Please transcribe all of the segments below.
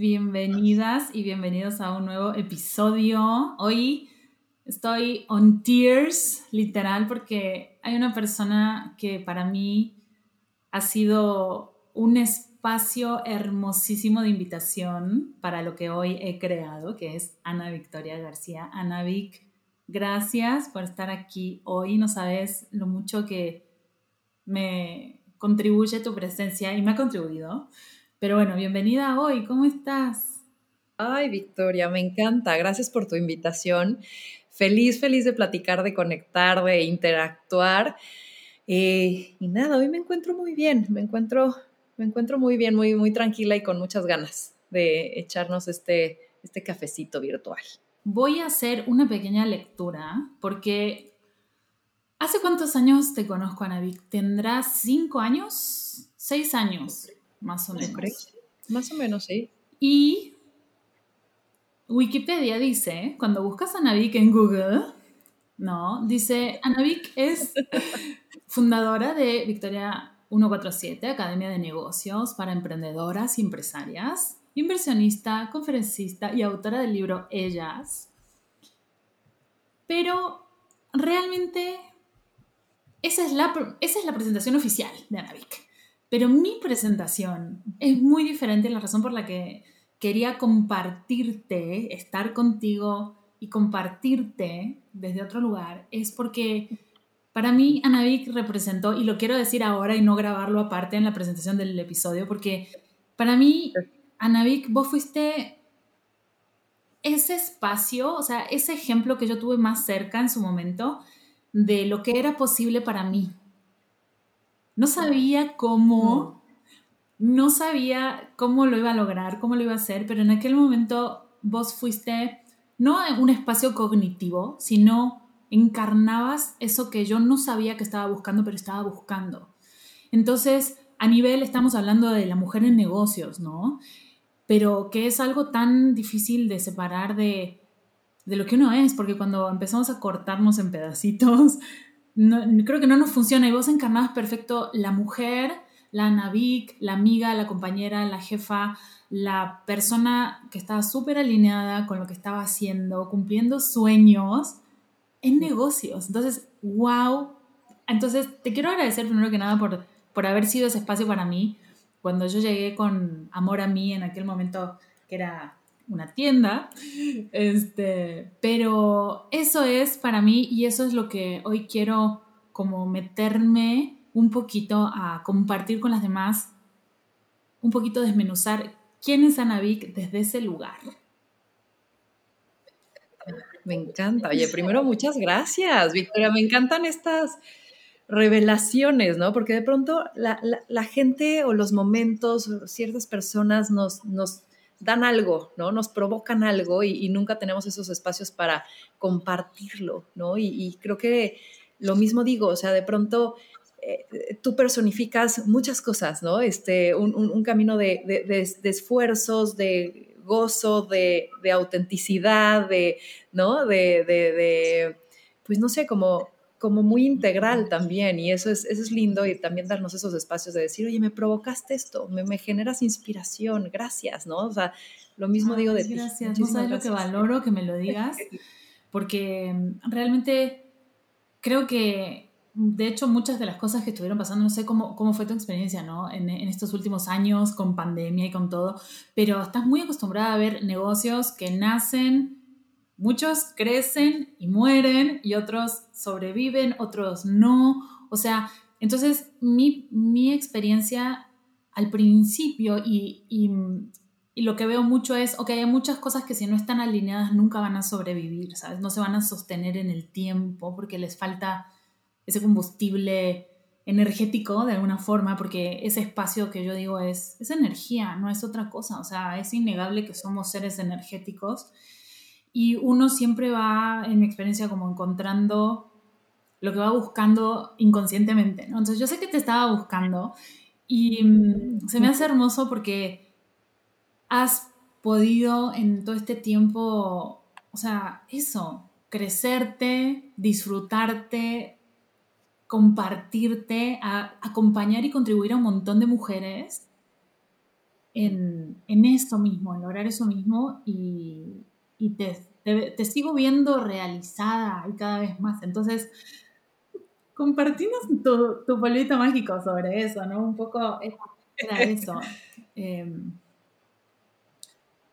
Bienvenidas y bienvenidos a un nuevo episodio. Hoy estoy on tears, literal, porque hay una persona que para mí ha sido un espacio hermosísimo de invitación para lo que hoy he creado, que es Ana Victoria García. Ana Vic, gracias por estar aquí hoy. No sabes lo mucho que me contribuye tu presencia y me ha contribuido pero bueno, bienvenida hoy, ¿cómo estás? Ay, Victoria, me encanta. Gracias por tu invitación. Feliz, feliz de platicar, de conectar, de interactuar. Eh, y nada, hoy me encuentro muy bien, me encuentro, me encuentro muy bien, muy, muy tranquila y con muchas ganas de echarnos este, este cafecito virtual. Voy a hacer una pequeña lectura porque ¿hace cuántos años te conozco, Anavik? ¿Tendrás cinco años? ¿Seis años? Más o menos. Más o menos, sí. Y Wikipedia dice, cuando buscas a Navik en Google, no, dice, Anavik es fundadora de Victoria 147, Academia de Negocios para Emprendedoras y Empresarias, inversionista, conferencista y autora del libro Ellas. Pero realmente esa es la, esa es la presentación oficial de Anavik. Pero mi presentación es muy diferente, la razón por la que quería compartirte, estar contigo y compartirte desde otro lugar, es porque para mí Anavik representó, y lo quiero decir ahora y no grabarlo aparte en la presentación del episodio, porque para mí, Anavik, vos fuiste ese espacio, o sea, ese ejemplo que yo tuve más cerca en su momento de lo que era posible para mí, no sabía cómo, no sabía cómo lo iba a lograr, cómo lo iba a hacer, pero en aquel momento vos fuiste no en un espacio cognitivo, sino encarnabas eso que yo no sabía que estaba buscando, pero estaba buscando. Entonces, a nivel, estamos hablando de la mujer en negocios, ¿no? Pero que es algo tan difícil de separar de, de lo que uno es, porque cuando empezamos a cortarnos en pedacitos, creo que no nos funciona y vos encarnabas perfecto la mujer, la Navik, la amiga, la compañera, la jefa, la persona que estaba súper alineada con lo que estaba haciendo, cumpliendo sueños en negocios. Entonces, wow. Entonces, te quiero agradecer primero que nada por, por haber sido ese espacio para mí. Cuando yo llegué con Amor a mí en aquel momento que era una tienda, este, pero eso es para mí y eso es lo que hoy quiero como meterme un poquito a compartir con las demás, un poquito desmenuzar quién es Anavik desde ese lugar. Me encanta. Oye, primero muchas gracias, Victoria. Me encantan estas revelaciones, ¿no? Porque de pronto la, la gente o los momentos, ciertas personas nos, nos dan algo, ¿no? Nos provocan algo y, nunca tenemos esos espacios para compartirlo, ¿no? Y, creo que lo mismo digo, o sea, de pronto eh, tú personificas muchas cosas, ¿no? Este, un, camino de, esfuerzos, de gozo, de, autenticidad, de, ¿no? de, pues no sé, como como muy integral también y eso es, eso es lindo y también darnos esos espacios de decir, oye, me provocaste esto, me, me generas inspiración, gracias, ¿no? O sea, lo mismo digo de gracias. ti. Gracias, no sabes lo que valoro que me lo digas, porque mm, realmente creo que, de hecho, muchas de las cosas que estuvieron pasando, no sé cómo, cómo fue tu experiencia, ¿no? En, en estos últimos años con pandemia y con todo, pero estás muy acostumbrada a ver negocios que nacen Muchos crecen y mueren y otros sobreviven, otros no. O sea, entonces mi, experiencia al principio y, y, lo que veo mucho es, ok, hay muchas cosas que si no están alineadas nunca van a sobrevivir, ¿sabes? No se van a sostener en el tiempo porque les falta ese combustible energético de alguna forma, porque ese espacio que yo digo es, es energía, no es otra cosa. O sea, es innegable que somos seres energéticos y uno siempre va, en mi experiencia, como encontrando lo que va buscando inconscientemente. Entonces yo sé que te estaba buscando y mm, se me hace hermoso porque has podido en todo este tiempo, o sea, eso, crecerte, disfrutarte, compartirte, acompañar y contribuir a un montón de mujeres en, en esto mismo, en lograr eso mismo y, y te, te, sigo viendo realizada y cada vez más. Entonces, compartimos tu, tu polvito mágico sobre eso, ¿no? Un poco era eso. Em,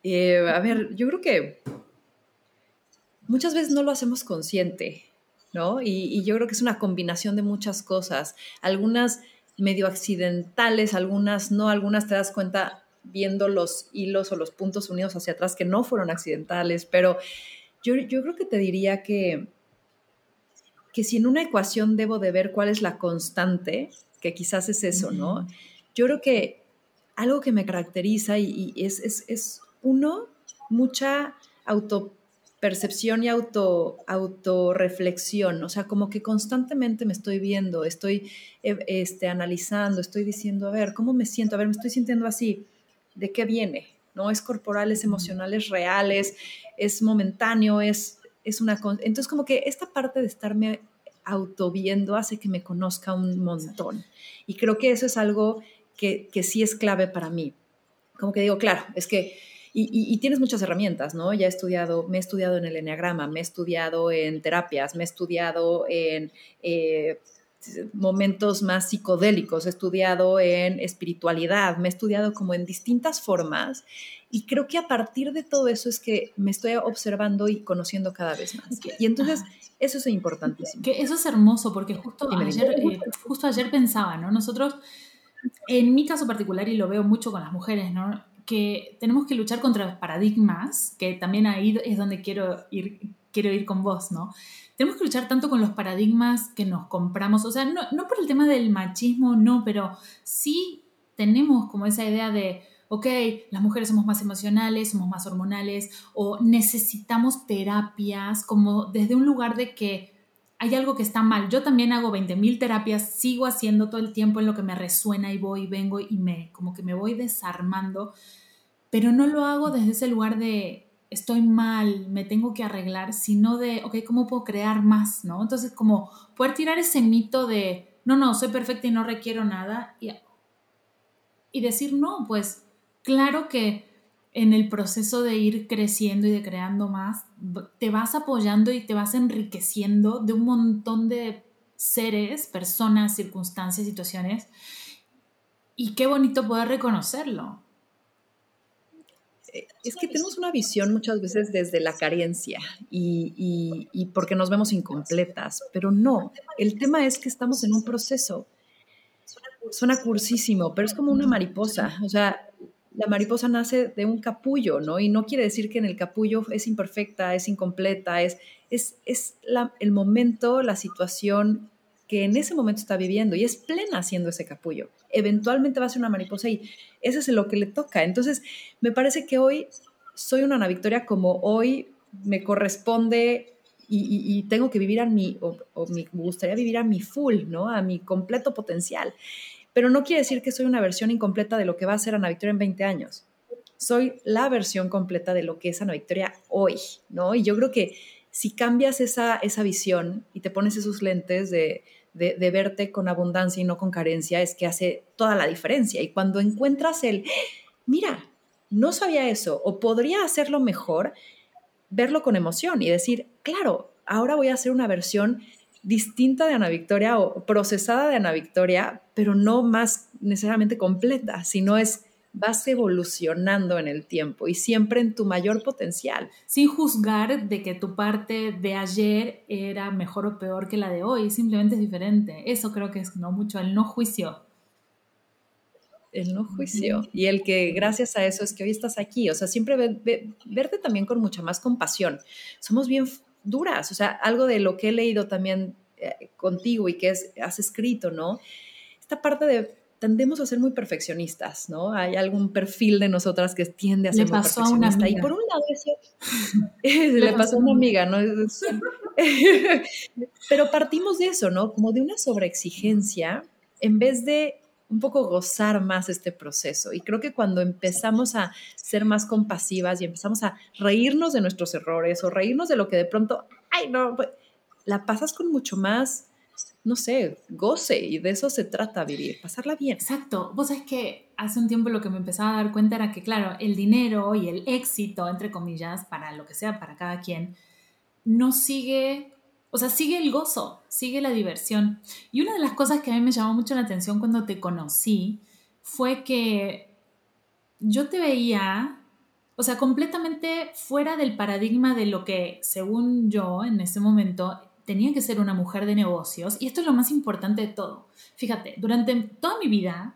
eh, a ver, yo creo que muchas veces no lo hacemos consciente, ¿no? Y, y, yo creo que es una combinación de muchas cosas. Algunas medio accidentales, algunas no, algunas te das cuenta viendo los hilos o los puntos unidos hacia atrás que no fueron accidentales, pero yo, creo que te diría que, que si en una ecuación debo de ver cuál es la constante, que quizás es eso, ¿no? Yo creo que algo que me caracteriza y, es, es, uno, mucha autopercepción y auto, autorreflexión, o sea, como que constantemente me estoy viendo, estoy eh, este, analizando, estoy diciendo, a ver, ¿cómo me siento? A ver, me estoy sintiendo así de qué viene, ¿no? Es corporal, es emocional, es real, es, momentáneo, es, es una... Entonces como que esta parte de estarme autoviendo hace que me conozca un montón. Y creo que eso es algo que, sí es clave para mí. Como que digo, claro, es que... Y, tienes muchas herramientas, ¿no? Ya he estudiado, me he estudiado en el enneagrama, me he estudiado en terapias, me he estudiado en eh, momentos más psicodélicos, he estudiado en espiritualidad, me he estudiado como en distintas formas y creo que a partir de todo eso es que me estoy observando y conociendo cada vez más. Y entonces eso es importantísimo. Que eso es hermoso porque justo, ayer, eh, justo ayer pensaba, ¿no? Nosotros, en mi caso particular, y lo veo mucho con las mujeres, ¿no? que tenemos que luchar contra paradigmas, que también ahí es donde quiero ir, quiero ir con vos, ¿no? Tenemos que luchar tanto con los paradigmas que nos compramos, o sea, no, por el tema del machismo, no, pero sí tenemos como esa idea de, ok, las mujeres somos más emocionales, somos más hormonales, o necesitamos terapias, como desde un lugar de que hay algo que está mal. Yo también hago 20.000 terapias, sigo haciendo todo el tiempo en lo que me resuena y voy vengo y me, como que me voy desarmando, pero no lo hago desde ese lugar de, estoy mal, me tengo que arreglar, sino de, ok, ¿cómo puedo crear más? ¿no? Entonces, como poder tirar ese mito de, no, no, soy perfecta y no requiero nada, y, y decir, no, pues claro que en el proceso de ir creciendo y de creando más, te vas apoyando y te vas enriqueciendo de un montón de seres, personas, circunstancias, situaciones. Y qué bonito poder reconocerlo es que tenemos una visión muchas veces desde la carencia y, y, porque nos vemos incompletas, pero no, el tema es que estamos en un proceso. Suena cursísimo, pero es como una mariposa, o sea, la mariposa nace de un capullo, ¿no? Y no quiere decir que en el capullo es imperfecta, es incompleta, es, es, es el momento, la situación que en ese momento está viviendo y es plena haciendo ese capullo. Eventualmente va a ser una mariposa y eso es lo que le toca. Entonces, me parece que hoy soy una Ana Victoria como hoy me corresponde y, tengo que vivir a mi, o, me gustaría vivir a mi full, ¿no? A mi completo potencial. Pero no quiere decir que soy una versión incompleta de lo que va a ser Ana Victoria en 20 años. Soy la versión completa de lo que es Ana Victoria hoy, ¿no? Y yo creo que si cambias esa, esa visión y te pones esos lentes de, de, verte con abundancia y no con carencia es que hace toda la diferencia. Y cuando encuentras el, mira, no sabía eso o podría hacerlo mejor, verlo con emoción y decir, claro, ahora voy a hacer una versión distinta de Ana Victoria o procesada de Ana Victoria, pero no más necesariamente completa, sino es vas evolucionando en el tiempo y siempre en tu mayor potencial. Sin juzgar de que tu parte de ayer era mejor o peor que la de hoy, simplemente es diferente. Eso creo que es no mucho el no juicio. El no juicio. Y el que gracias a eso es que hoy estás aquí. O sea, siempre verte también con mucha más compasión. Somos bien duras. O sea, algo de lo que he leído también eh, contigo y que has escrito, ¿no? Esta parte de tendemos a ser muy perfeccionistas, ¿no? Hay algún perfil de nosotras que tiende a ser muy perfeccionista. y por un lado eso le, pasó a una amiga, ¿no? Pero partimos de eso, ¿no? Como de una sobreexigencia en vez de un poco gozar más este proceso. Y creo que cuando empezamos a ser más compasivas y empezamos a reírnos de nuestros errores o reírnos de lo que de pronto, ay, no, pues, la pasas con mucho más no sé, goce y de eso se trata vivir, pasarla bien. Exacto. Vos es que hace un tiempo lo que me empezaba a dar cuenta era que, claro, el dinero y el éxito, entre comillas, para lo que sea, para cada quien, no sigue, o sea, sigue el gozo, sigue la diversión. Y una de las cosas que a mí me llamó mucho la atención cuando te conocí fue que yo te veía, o sea, completamente fuera del paradigma de lo que, según yo, en ese momento, tenía que ser una mujer de negocios. Y esto es lo más importante de todo. Fíjate, durante toda mi vida,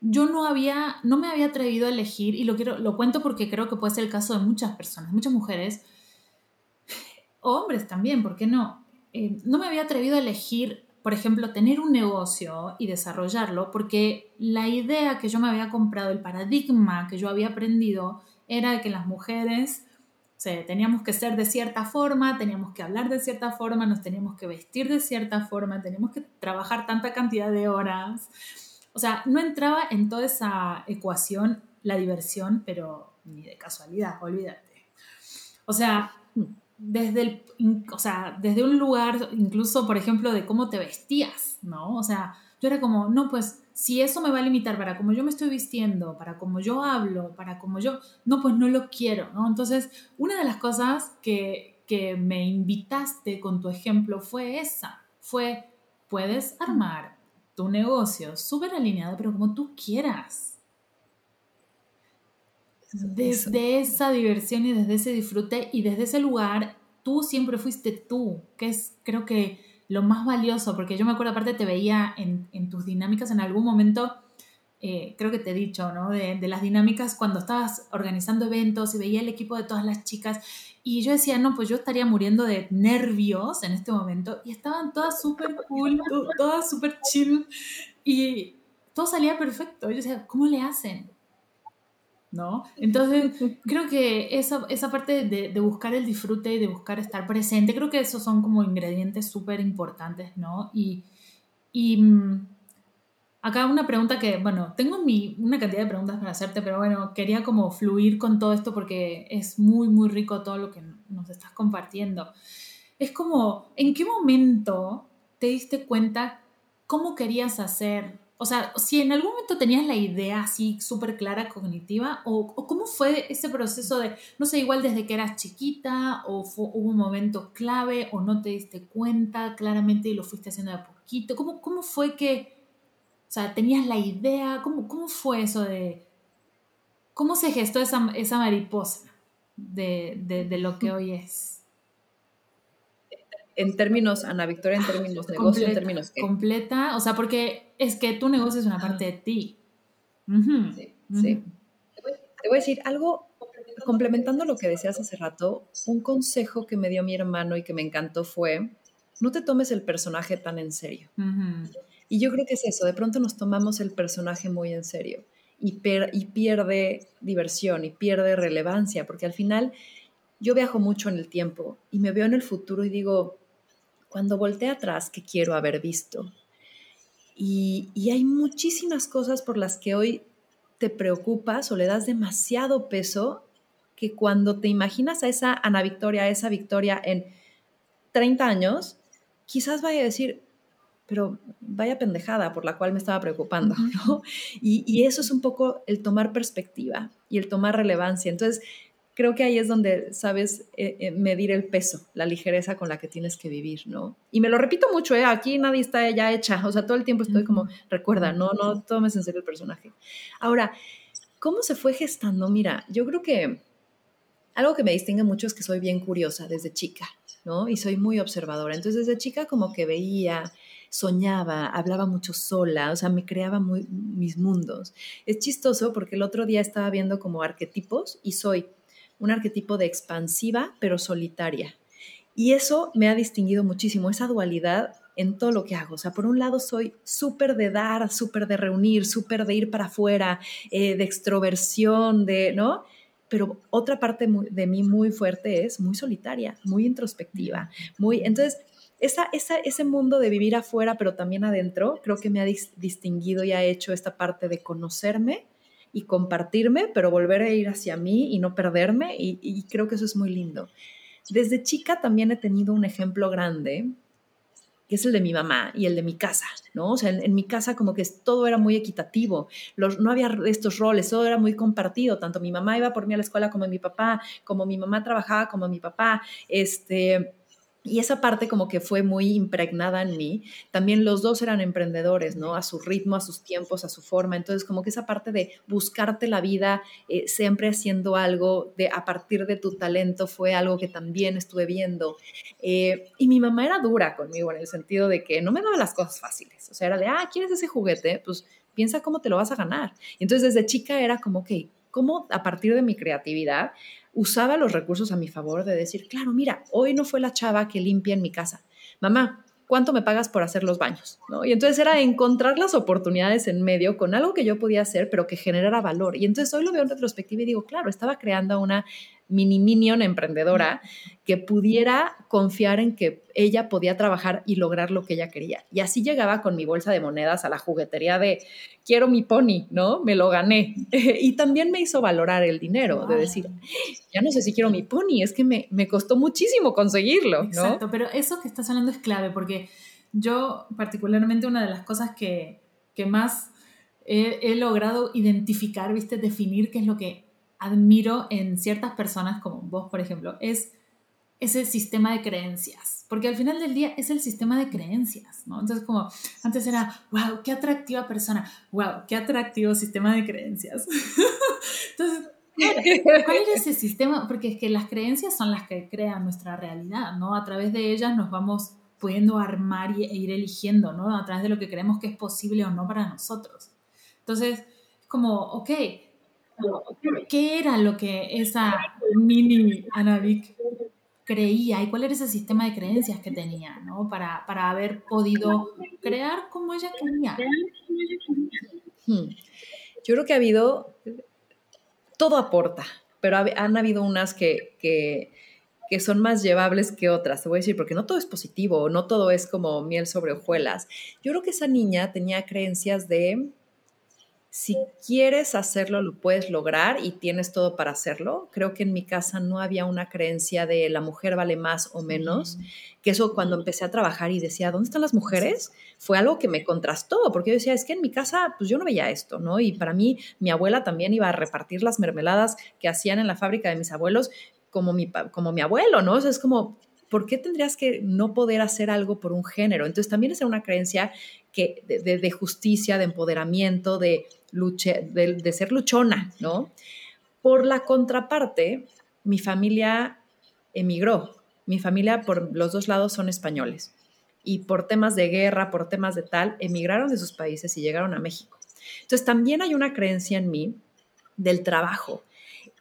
yo no había, no me había atrevido a elegir, y lo quiero, lo cuento porque creo que puede ser el caso de muchas personas, muchas mujeres, hombres también, ¿por qué no? Eh, no me había atrevido a elegir, por ejemplo, tener un negocio y desarrollarlo, porque la idea que yo me había comprado, el paradigma que yo había aprendido, era que las mujeres teníamos que ser de cierta forma, teníamos que hablar de cierta forma, nos teníamos que vestir de cierta forma, teníamos que trabajar tanta cantidad de horas. O sea, no entraba en toda esa ecuación la diversión, pero ni de casualidad, olvídate. O sea, desde, el, o sea, desde un lugar, incluso, por ejemplo, de cómo te vestías, ¿no? O sea, yo era como, no, pues si eso me va a limitar para cómo yo me estoy vistiendo, para cómo yo hablo, para cómo yo, no, pues no lo quiero, ¿no? Entonces, una de las cosas que, que me invitaste con tu ejemplo fue esa, fue, puedes armar tu negocio súper alineado, pero como tú quieras. Desde esa diversión y desde ese disfrute y desde ese lugar, tú siempre fuiste tú, que es, creo que lo más valioso, porque yo me acuerdo, aparte te veía en, tus dinámicas en algún momento, eh, creo que te he dicho, ¿no? De, las dinámicas cuando estabas organizando eventos y veía el equipo de todas las chicas y yo decía, no, pues yo estaría muriendo de nervios en este momento y estaban todas súper cool, todas súper chill y todo salía perfecto. Yo decía, ¿cómo le hacen? ¿No? Entonces, creo que esa, esa parte de, buscar el disfrute y de buscar estar presente, creo que esos son como ingredientes súper importantes, ¿no? Y, y mm, acá una pregunta que, bueno, tengo mi, una cantidad de preguntas para hacerte, pero bueno, quería como fluir con todo esto porque es muy, muy rico todo lo que nos estás compartiendo. Es como, ¿en qué momento te diste cuenta cómo querías hacer o sea, si en algún momento tenías la idea así súper clara cognitiva, o, cómo fue ese proceso de, no sé, igual desde que eras chiquita, o hubo un momento clave, o no te diste cuenta claramente y lo fuiste haciendo de a poquito, ¿cómo, cómo fue que, o sea, tenías la idea, cómo, cómo fue eso de, cómo se gestó esa, esa mariposa de, de, de lo que hoy es? En términos, Ana Victoria, en términos negocio, en términos... Completa, o sea, porque es que tu negocio es una parte de ti. Sí, sí. Te voy a decir algo, complementando lo que decías hace rato, un consejo que me dio mi hermano y que me encantó fue, no te tomes el personaje tan en serio. Y yo creo que es eso, de pronto nos tomamos el personaje muy en serio y, y pierde diversión y pierde relevancia, porque al final yo viajo mucho en el tiempo y me veo en el futuro y digo, cuando volteé atrás, ¿qué quiero haber visto? Y, hay muchísimas cosas por las que hoy te preocupas o le das demasiado peso que cuando te imaginas a esa Ana Victoria, a esa Victoria en 30 años, quizás vaya a decir, pero vaya pendejada por la cual me estaba preocupando, ¿no? Y, y, eso es un poco el tomar perspectiva y el tomar relevancia. Entonces, creo que ahí es donde sabes eh, eh, medir el peso, la ligereza con la que tienes que vivir, ¿no? Y me lo repito mucho, ¿eh? Aquí nadie está ya hecha, o sea, todo el tiempo estoy como, recuerda, no, no tomes en serio el personaje. Ahora, ¿cómo se fue gestando? Mira, yo creo que algo que me distingue mucho es que soy bien curiosa desde chica, ¿no? Y soy muy observadora. Entonces, desde chica como que veía, soñaba, hablaba mucho sola, o sea, me creaba muy, mis mundos. Es chistoso porque el otro día estaba viendo como arquetipos y soy un arquetipo de expansiva pero solitaria. Y eso me ha distinguido muchísimo, esa dualidad en todo lo que hago. O sea, por un lado soy súper de dar, súper de reunir, súper de ir para afuera, eh, de extroversión, de, ¿no? Pero otra parte de mí muy fuerte es muy solitaria, muy introspectiva, muy... Entonces, esa, esa, ese mundo de vivir afuera, pero también adentro, creo que me ha distinguido y ha hecho esta parte de conocerme y compartirme, pero volver a ir hacia mí y no perderme, y, creo que eso es muy lindo. Desde chica también he tenido un ejemplo grande que es el de mi mamá y el de mi casa, ¿no? O sea, en, mi casa como que todo era muy equitativo, no había estos roles, todo era muy compartido, tanto mi mamá iba por mí a la escuela como mi papá, como mi mamá trabajaba como mi papá, este, y esa parte como que fue muy impregnada en mí. También los dos eran emprendedores, ¿no? A su ritmo, a sus tiempos, a su forma. Entonces como que esa parte de buscarte la vida, eh, siempre haciendo algo de a partir de tu talento fue algo que también estuve viendo. Eh, y mi mamá era dura conmigo en el sentido de que no me daba las cosas fáciles. O sea, era de, ah, ¿quieres ese juguete? Pues piensa cómo te lo vas a ganar. Entonces desde chica era como, ok, ¿cómo a partir de mi creatividad usaba los recursos a mi favor de decir, claro, mira, hoy no fue la chava que limpia en mi casa. Mamá, ¿cuánto me pagas por hacer los baños? ¿No? Y entonces era encontrar las oportunidades en medio con algo que yo podía hacer, pero que generara valor. Y entonces hoy lo veo en retrospectiva y digo, claro, estaba creando una mini minion emprendedora que pudiera confiar en que ella podía trabajar y lograr lo que ella quería. Y así llegaba con mi bolsa de monedas a la juguetería de, quiero mi pony, ¿no? Me lo gané. y también me hizo valorar el dinero, de decir, ya no sé si quiero mi pony, es que me, me costó muchísimo conseguirlo, ¿no? Exacto, pero eso que estás hablando es clave porque yo particularmente una de las cosas que, que más he, he logrado identificar, viste, definir qué es lo que admiro en ciertas personas como vos, por ejemplo, es ese sistema de creencias, porque al final del día es el sistema de creencias, ¿no? Entonces como antes era, wow, qué atractiva persona, wow, qué atractivo sistema de creencias. Entonces, ¿cuál es ese sistema? Porque es que las creencias son las que crean nuestra realidad, ¿no? A través de ellas nos vamos pudiendo armar e ir eligiendo, ¿no? A través de lo que creemos que es posible o no para nosotros. Entonces, como, ok, ¿Qué era lo que esa mini Anavik creía y cuál era ese sistema de creencias que tenía, ¿no? Para, para haber podido crear como ella quería. Hmm. Yo creo que ha habido, todo aporta, pero han habido unas que, que, que son más llevables que otras, te voy a decir, porque no todo es positivo, no todo es como miel sobre hojuelas. Yo creo que esa niña tenía creencias de si quieres hacerlo, lo puedes lograr y tienes todo para hacerlo. Creo que en mi casa no había una creencia de la mujer vale más o menos, que eso cuando empecé a trabajar y decía, ¿dónde están las mujeres? Fue algo que me contrastó, porque yo decía, es que en mi casa, pues yo no veía esto, ¿no? Y para mí, mi abuela también iba a repartir las mermeladas que hacían en la fábrica de mis abuelos como mi, como mi abuelo, ¿no? O sea, es como, ¿por qué tendrías que no poder hacer algo por un género? Entonces también es una creencia que, de justicia, de empoderamiento, de luche, de, ser luchona, ¿no? Por la contraparte, mi familia emigró. Mi familia por los dos lados son españoles. Y por temas de guerra, por temas de tal, emigraron de sus países y llegaron a México. Entonces también hay una creencia en mí del trabajo,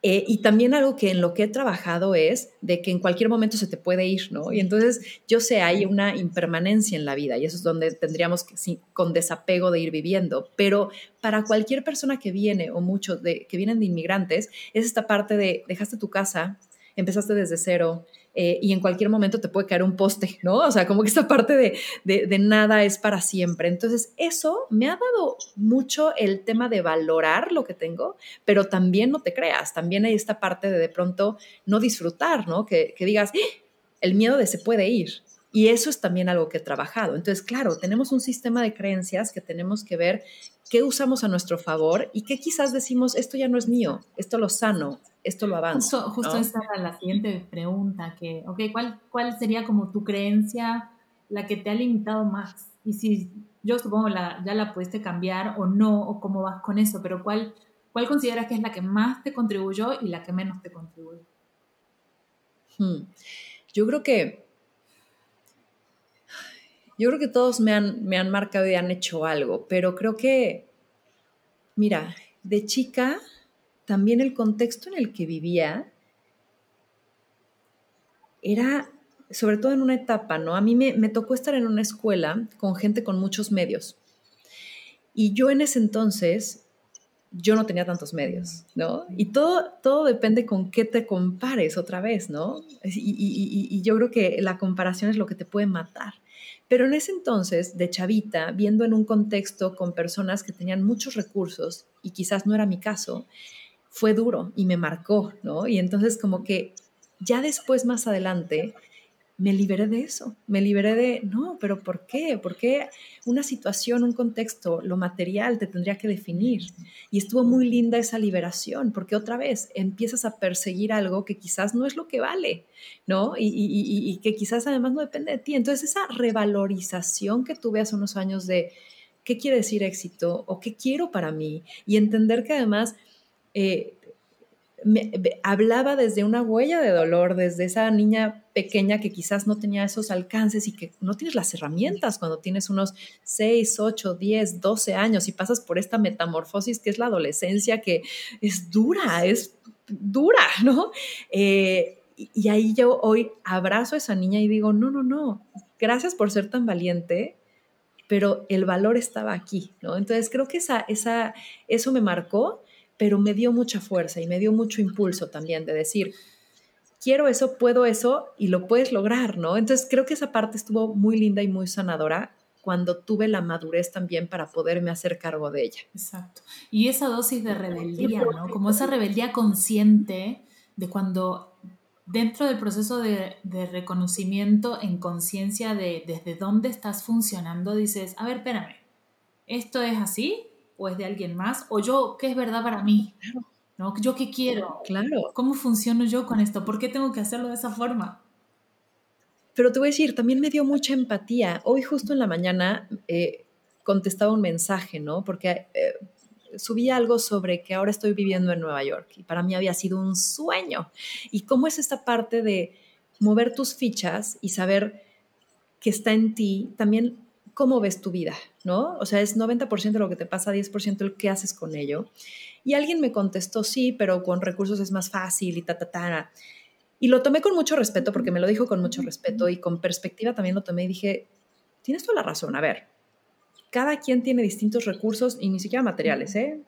eh, y también algo que en lo que he trabajado es de que en cualquier momento se te puede ir, ¿no? Y entonces yo sé, hay una impermanencia en la vida y eso es donde tendríamos que, sí, con desapego de ir viviendo. Pero para cualquier persona que viene o muchos de, que vienen de inmigrantes, es esta parte de dejaste tu casa, empezaste desde cero, eh, y en cualquier momento te puede caer un poste, ¿no? O sea, como que esta parte de, de, nada es para siempre. Entonces, eso me ha dado mucho el tema de valorar lo que tengo, pero también no te creas, también hay esta parte de de pronto no disfrutar, ¿no? Que, que digas, ¡Ah! el miedo de se puede ir. Y eso es también algo que he trabajado. Entonces, claro, tenemos un sistema de creencias que tenemos que ver qué usamos a nuestro favor y qué quizás decimos, esto ya no es mío, esto lo sano, esto lo avanza. Justo, justo esa era la siguiente pregunta, que, ok, ¿cuál, ¿cuál sería como tu creencia la que te ha limitado más? Y si yo supongo la, ya la pudiste cambiar o no, o cómo vas con eso, pero ¿cuál, ¿cuál consideras que es la que más te contribuyó y la que menos te contribuyó? Hmm. Yo creo que yo creo que todos me han, me han marcado y han hecho algo, pero creo que, mira, de chica también el contexto en el que vivía era, sobre todo en una etapa, ¿no? A mí me, tocó estar en una escuela con gente con muchos medios. Y yo en ese entonces, yo no tenía tantos medios, ¿no? Y todo, todo depende con qué te compares otra vez, ¿no? Y, y, yo creo que la comparación es lo que te puede matar. Pero en ese entonces, de chavita, viendo en un contexto con personas que tenían muchos recursos, y quizás no era mi caso, fue duro y me marcó, ¿no? Y entonces como que ya después, más adelante, me liberé de eso, me liberé de, no, pero ¿por qué? ¿Por qué una situación, un contexto, lo material te tendría que definir? Y estuvo muy linda esa liberación, porque otra vez empiezas a perseguir algo que quizás no es lo que vale, ¿no? Y, y que quizás además no depende de ti. Entonces esa revalorización que tuve hace unos años de qué quiere decir éxito o qué quiero para mí y entender que además... Eh, me, hablaba desde una huella de dolor, desde esa niña pequeña que quizás no tenía esos alcances y que no tienes las herramientas cuando tienes unos 6, 8, 10, 12 años y pasas por esta metamorfosis que es la adolescencia, que es dura, es dura, ¿no? Eh, y ahí yo hoy abrazo a esa niña y digo, no, no, no, gracias por ser tan valiente, pero el valor estaba aquí, ¿no? Entonces creo que esa, esa, eso me marcó pero me dio mucha fuerza y me dio mucho impulso también de decir, quiero eso, puedo eso y lo puedes lograr, ¿no? Entonces creo que esa parte estuvo muy linda y muy sanadora cuando tuve la madurez también para poderme hacer cargo de ella. Exacto. Y esa dosis de rebeldía, ¿no? Como esa rebeldía consciente de cuando dentro del proceso de, reconocimiento en conciencia de desde dónde estás funcionando, dices, a ver, espérame, ¿esto es así? O es de alguien más, o yo, ¿qué es verdad para mí? ¿No? ¿Yo qué quiero? Claro. ¿Cómo funciono yo con esto? ¿Por qué tengo que hacerlo de esa forma? Pero te voy a decir, también me dio mucha empatía. Hoy justo en la mañana eh, contestaba un mensaje, ¿no? Porque eh, subí algo sobre que ahora estoy viviendo en Nueva York y para mí había sido un sueño. Y cómo es esta parte de mover tus fichas y saber que está en ti, también cómo ves tu vida, ¿no? O sea, es 90% lo que te pasa, 10% el qué haces con ello. Y alguien me contestó, sí, pero con recursos es más fácil y ta, ta, ta. Y lo tomé con mucho respeto, porque me lo dijo con mucho respeto y con perspectiva también lo tomé y dije, tienes toda la razón, a ver, cada quien tiene distintos recursos y ni siquiera materiales, ¿eh?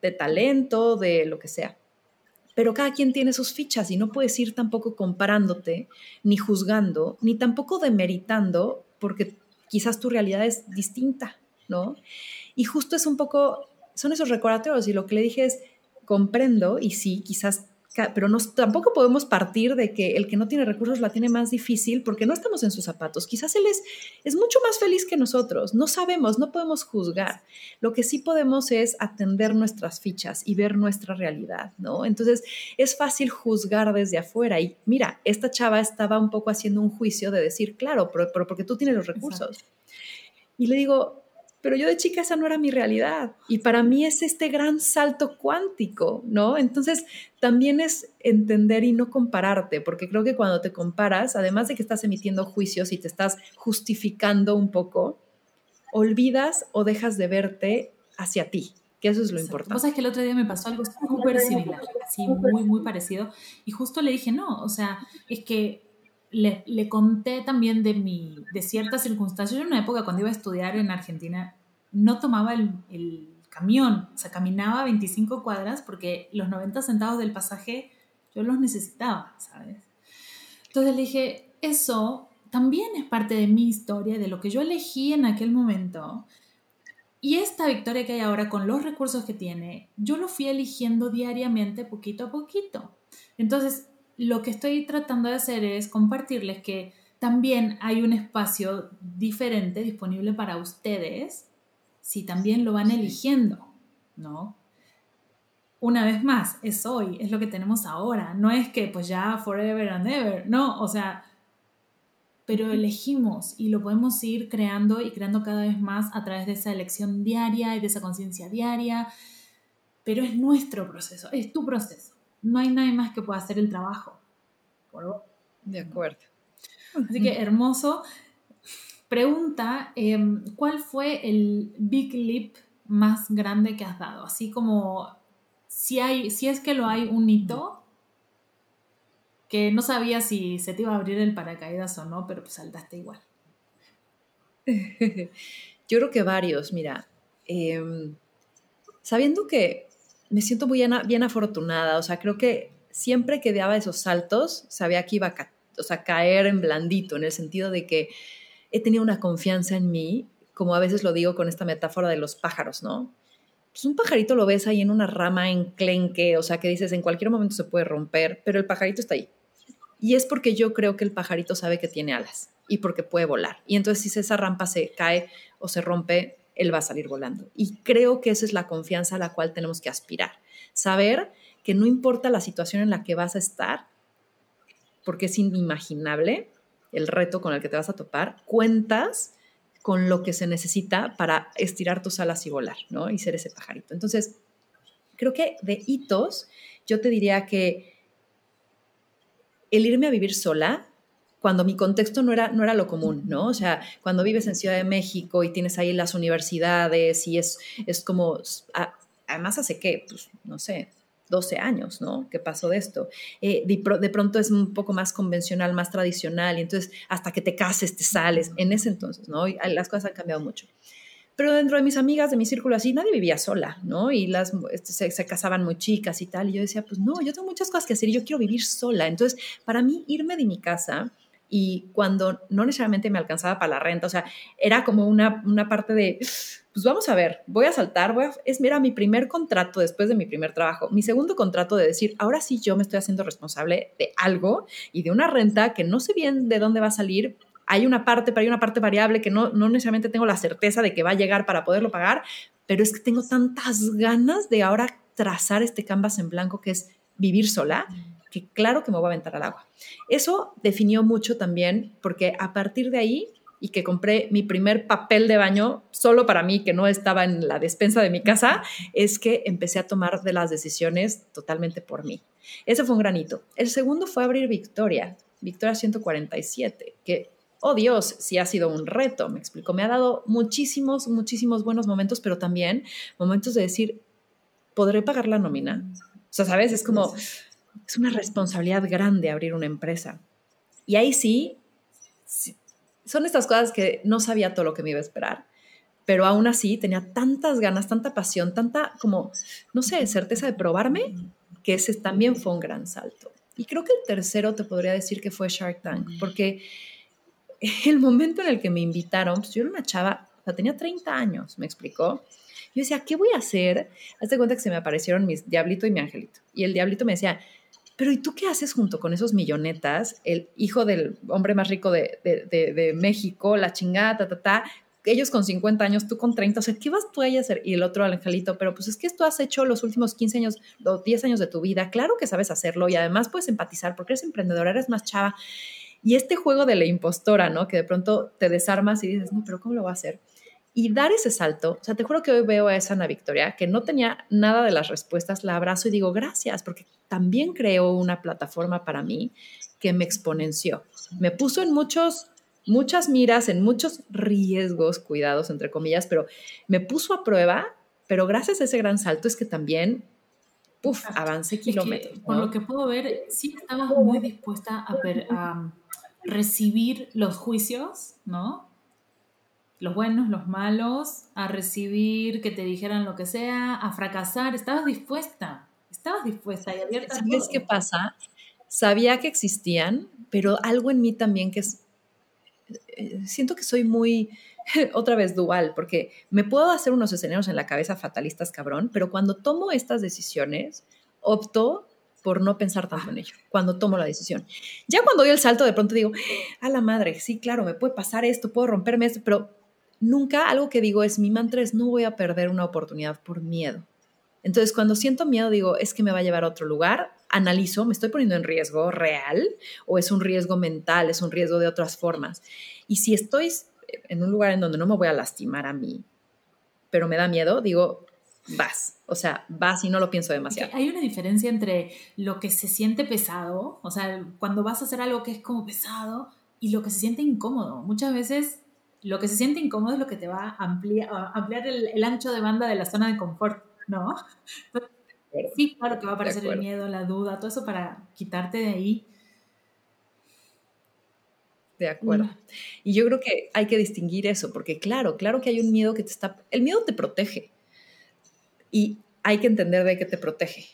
De talento, de lo que sea. Pero cada quien tiene sus fichas y no puedes ir tampoco comparándote, ni juzgando, ni tampoco demeritando porque quizás tu realidad es distinta, ¿no? Y justo es un poco, son esos recordatorios y lo que le dije es, comprendo y sí, quizás pero tampoco podemos partir de que el que no tiene recursos la tiene más difícil porque no estamos en sus zapatos. Quizás él es, es mucho más feliz que nosotros. No sabemos, no podemos juzgar. Lo que sí podemos es atender nuestras fichas y ver nuestra realidad, ¿no? Entonces es fácil juzgar desde afuera. Y mira, esta chava estaba un poco haciendo un juicio de decir, claro, pero, porque tú tienes los recursos. Y le digo, pero yo de chica esa no era mi realidad y para mí es este gran salto cuántico, ¿no? Entonces también es entender y no compararte, porque creo que cuando te comparas, además de que estás emitiendo juicios y te estás justificando un poco, olvidas o dejas de verte hacia ti, que eso es lo importante. O sea, que el otro día me pasó algo súper similar, así muy, muy parecido, y justo le dije, no, o sea, es que le, conté también de, mi, de ciertas circunstancias. Yo en una época cuando iba a estudiar en Argentina no tomaba el, el camión, o sea, caminaba 25 cuadras porque los 90 centavos del pasaje yo los necesitaba, ¿sabes? Entonces le dije, eso también es parte de mi historia, de lo que yo elegí en aquel momento. Y esta victoria que hay ahora con los recursos que tiene, yo lo fui eligiendo diariamente, poquito a poquito. Entonces, lo que estoy tratando de hacer es compartirles que también hay un espacio diferente disponible para ustedes si también lo van eligiendo, ¿no? Una vez más, es hoy, es lo que tenemos ahora, no es que pues ya forever and ever, no, o sea, pero elegimos y lo podemos ir creando y creando cada vez más a través de esa elección diaria y de esa conciencia diaria, pero es nuestro proceso, es tu proceso no hay nadie más que pueda hacer el trabajo. De acuerdo. Así que hermoso. Pregunta, em, ¿cuál fue el big leap más grande que has dado? Así como si, hay, si es que lo hay un hito que no sabía si se te iba a abrir el paracaídas o no, pero pues saltaste igual. Yo creo que varios, mira, em, sabiendo que me siento muy bien, afortunada, o sea, creo que siempre que daba esos saltos, sabía que iba a o sea, caer en blandito, en el sentido de que he tenido una confianza en mí, como a veces lo digo con esta metáfora de los pájaros, ¿no? Pues un pajarito lo ves ahí en una rama enclenque, o sea, que dices, en cualquier momento se puede romper, pero el pajarito está ahí. Y es porque yo creo que el pajarito sabe que tiene alas y porque puede volar. Y entonces si esa rampa se cae o se rompe, él va a salir volando. Y creo que esa es la confianza a la cual tenemos que aspirar. Saber que no importa la situación en la que vas a estar, porque es inimaginable el reto con el que te vas a topar, cuentas con lo que se necesita para estirar tus alas y volar, ¿no? Y ser ese pajarito. Entonces, creo que de hitos, yo te diría que el irme a vivir sola, cuando mi contexto no era, no era lo común, ¿no? O sea, cuando vives en Ciudad de México y tienes ahí las universidades y es, es como, además hace qué, pues, no sé, 12 años, ¿no? Que pasó de esto. Eh, de, pronto es un poco más convencional, más tradicional, y entonces hasta que te cases te sales, en ese entonces, ¿no? Y las cosas han cambiado mucho. Pero dentro de mis amigas, de mi círculo así, nadie vivía sola, ¿no? Y las este, se, se, casaban muy chicas y tal. Y yo decía, pues no, yo tengo muchas cosas que hacer y yo quiero vivir sola. Entonces, para mí, irme de mi casa y cuando no necesariamente me alcanzaba para la renta, o sea, era como una, una parte de, pues vamos a ver, voy a saltar, voy a, es, mira, mi primer contrato después de mi primer trabajo, mi segundo contrato de decir, ahora sí yo me estoy haciendo responsable de algo y de una renta que no sé bien de dónde va a salir, hay una parte, pero hay una parte variable que no, no necesariamente tengo la certeza de que va a llegar para poderlo pagar, pero es que tengo tantas ganas de ahora trazar este canvas en blanco que es vivir sola que claro que me voy a aventar al agua. Eso definió mucho también porque a partir de ahí y que compré mi primer papel de baño solo para mí, que no estaba en la despensa de mi casa, es que empecé a tomar de las decisiones totalmente por mí. Ese fue un granito. El segundo fue abrir Victoria, Victoria 147, que, oh Dios, sí ha sido un reto, me explico. Me ha dado muchísimos, muchísimos buenos momentos, pero también momentos de decir, ¿podré pagar la nómina? O sea, ¿sabes? Es como es una responsabilidad grande abrir una empresa. Y ahí sí, son estas cosas que no sabía todo lo que me iba a esperar, pero aún así tenía tantas ganas, tanta pasión, tanta como, no sé, certeza de probarme, que ese también fue un gran salto. Y creo que el tercero te podría decir que fue Shark Tank, porque el momento en el que me invitaron, pues yo era una chava, o sea, tenía 30 años, me explicó. Yo decía, ¿qué voy a hacer? Hazte cuenta que se me aparecieron mis diablito y mi angelito. Y el diablito me decía, pero ¿y tú qué haces junto con esos millonetas? El hijo del hombre más rico de, México, la chingada, ta, ta, ta, ellos con 50 años, tú con 30, o sea, ¿qué vas tú a hacer? Y el otro angelito, pero pues es que esto has hecho los últimos 15 años o 10 años de tu vida, claro que sabes hacerlo y además puedes empatizar porque eres emprendedora, eres más chava. Y este juego de la impostora, ¿no? Que de pronto te desarmas y dices, no, pero ¿cómo lo va a hacer? Y dar ese salto, o sea, te juro que hoy veo a esa Ana Victoria, que no tenía nada de las respuestas, la abrazo y digo gracias, porque también creó una plataforma para mí que me exponenció. Me puso en muchos, muchas miras, en muchos riesgos, cuidados, entre comillas, pero me puso a prueba, pero gracias a ese gran salto es que también, puff, avancé kilómetros. Por lo que puedo ver, sí estabas muy dispuesta a, a recibir los juicios, ¿no? Los buenos, los malos, a recibir que te dijeran lo que sea, a fracasar. Estabas dispuesta, estabas dispuesta y abierta. ¿Sabes qué pasa? Sabía que existían, pero algo en mí también que es, eh, siento que soy muy, otra vez dual, porque me puedo hacer unos escenarios en la cabeza fatalistas, cabrón, pero cuando tomo estas decisiones, opto por no pensar tanto en ello, cuando tomo la decisión. Ya cuando doy el salto, de pronto digo, a la madre, sí, claro, me puede pasar esto, puedo romperme esto, pero nunca algo que digo es, mi mantra es, no voy a perder una oportunidad por miedo. Entonces, cuando siento miedo, digo, es que me va a llevar a otro lugar, analizo, ¿me estoy poniendo en riesgo real o es un riesgo mental, es un riesgo de otras formas? Y si estoy en un lugar en donde no me voy a lastimar a mí, pero me da miedo, digo, vas. O sea, vas y no lo pienso demasiado. Hay una diferencia entre lo que se siente pesado, o sea, cuando vas a hacer algo que es como pesado, y lo que se siente incómodo. Muchas veces lo que se siente incómodo es lo que te va a ampliar, ampliar el, ancho de banda de la zona de confort, ¿no? Sí, claro que va a aparecer el miedo, la duda, todo eso para quitarte de ahí. De acuerdo. Y yo creo que hay que distinguir eso, porque claro, claro que hay un miedo que te está... El miedo te protege. Y hay que entender de qué te protege.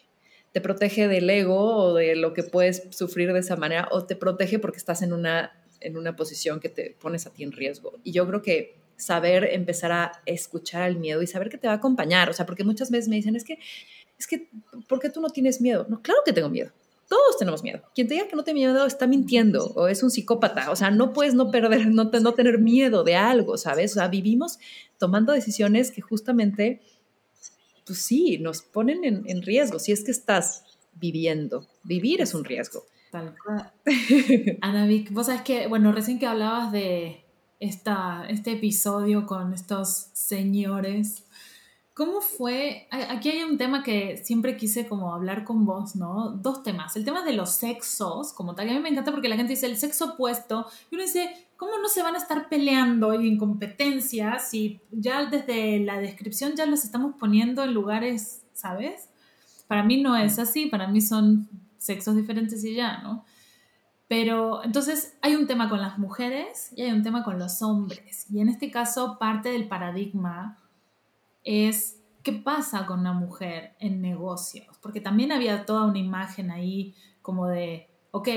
Te protege del ego o de lo que puedes sufrir de esa manera, o te protege porque estás en una en una posición que te pones a ti en riesgo. Y yo creo que saber empezar a escuchar el miedo y saber que te va a acompañar, o sea, porque muchas veces me dicen, es que, es que, ¿por qué tú no tienes miedo? No, claro que tengo miedo. Todos tenemos miedo. Quien te diga que no tiene miedo está mintiendo o es un psicópata. O sea, no puedes no perder, no, no tener miedo de algo, ¿sabes? O sea, vivimos tomando decisiones que justamente, pues sí, nos ponen en, en riesgo. Si es que estás viviendo, vivir es un riesgo. Tal cual. Ana Vic, vos sabés que, bueno, recién que hablabas de esta, este episodio con estos señores ¿Cómo fue? Aquí hay un tema que siempre quise como hablar con vos, ¿no? Dos temas. El tema de los sexos, como tal. a mí me encanta porque la gente dice el sexo opuesto. Y uno dice, ¿cómo no se van a estar peleando y en competencia si ya desde la descripción ya los estamos poniendo en lugares, ¿sabes? Para mí no es así. Para mí son sexos diferentes y ya, ¿no? Pero entonces hay un tema con las mujeres y hay un tema con los hombres. Y en este caso parte del paradigma es qué pasa con una mujer en negocios, porque también había toda una imagen ahí como de, ok,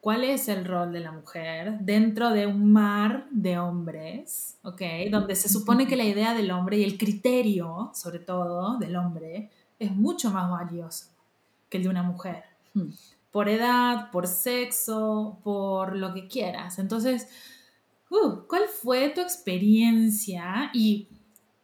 ¿cuál es el rol de la mujer dentro de un mar de hombres? ¿Ok? Donde se supone que la idea del hombre y el criterio, sobre todo, del hombre, es mucho más valioso que el de una mujer. Hmm. Por edad, por sexo, por lo que quieras. Entonces, uh, ¿cuál fue tu experiencia? Y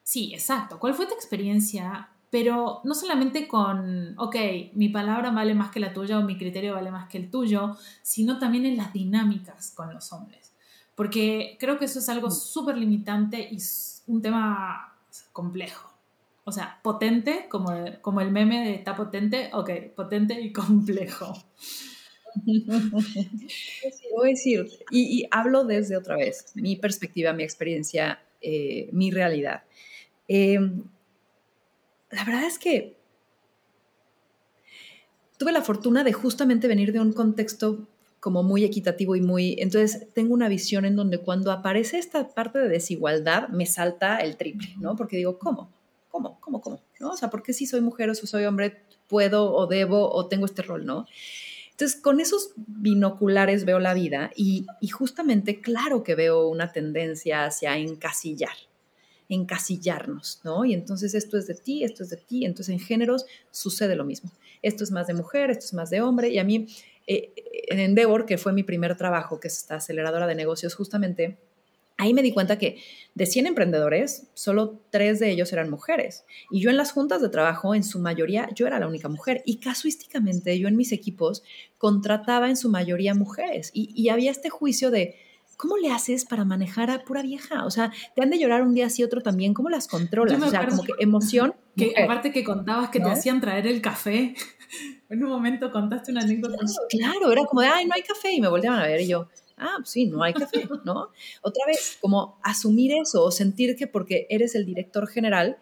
Sí, exacto. ¿Cuál fue tu experiencia? Pero no solamente con, ok, mi palabra vale más que la tuya o mi criterio vale más que el tuyo, sino también en las dinámicas con los hombres. Porque creo que eso es algo mm. súper limitante y un tema complejo. O sea, potente, como, como el meme de está potente, ok, potente y complejo. Voy a decir, y, hablo desde otra vez, mi perspectiva, mi experiencia, eh, mi realidad. Em, la verdad es que tuve la fortuna de justamente venir de un contexto como muy equitativo y muy... Entonces tengo una visión en donde cuando aparece esta parte de desigualdad me salta el triple, ¿no? Porque digo, ¿cómo? ¿Cómo? ¿Cómo? ¿Cómo? ¿No? O sea, ¿por qué si soy mujer o si soy hombre puedo o debo o tengo este rol, ¿no? Entonces, con esos binoculares veo la vida y, justamente claro que veo una tendencia hacia encasillar, encasillarnos, ¿no? Y entonces esto es de ti, esto es de ti, entonces en géneros sucede lo mismo. Esto es más de mujer, esto es más de hombre, y a mí eh, en Endeavor, que fue mi primer trabajo, que es esta aceleradora de negocios, justamente, ahí me di cuenta que de 100 emprendedores, solo tres de ellos eran mujeres. Y yo en las juntas de trabajo, en su mayoría, yo era la única mujer. Y casuísticamente, yo en mis equipos contrataba en su mayoría mujeres. y había este juicio de, ¿cómo le haces para manejar a pura vieja? O sea, te han de llorar un día así otro también, ¿cómo las controlas? O sea, como que emoción. Que aparte que contabas que te hacían traer el café. en un momento contaste una anécdota. Claro, era como de, ay, no hay café. Y me volteaban a ver y yo, ah, pues sí, no hay café, ¿no? Otra vez, como asumir eso o sentir que porque eres el director general,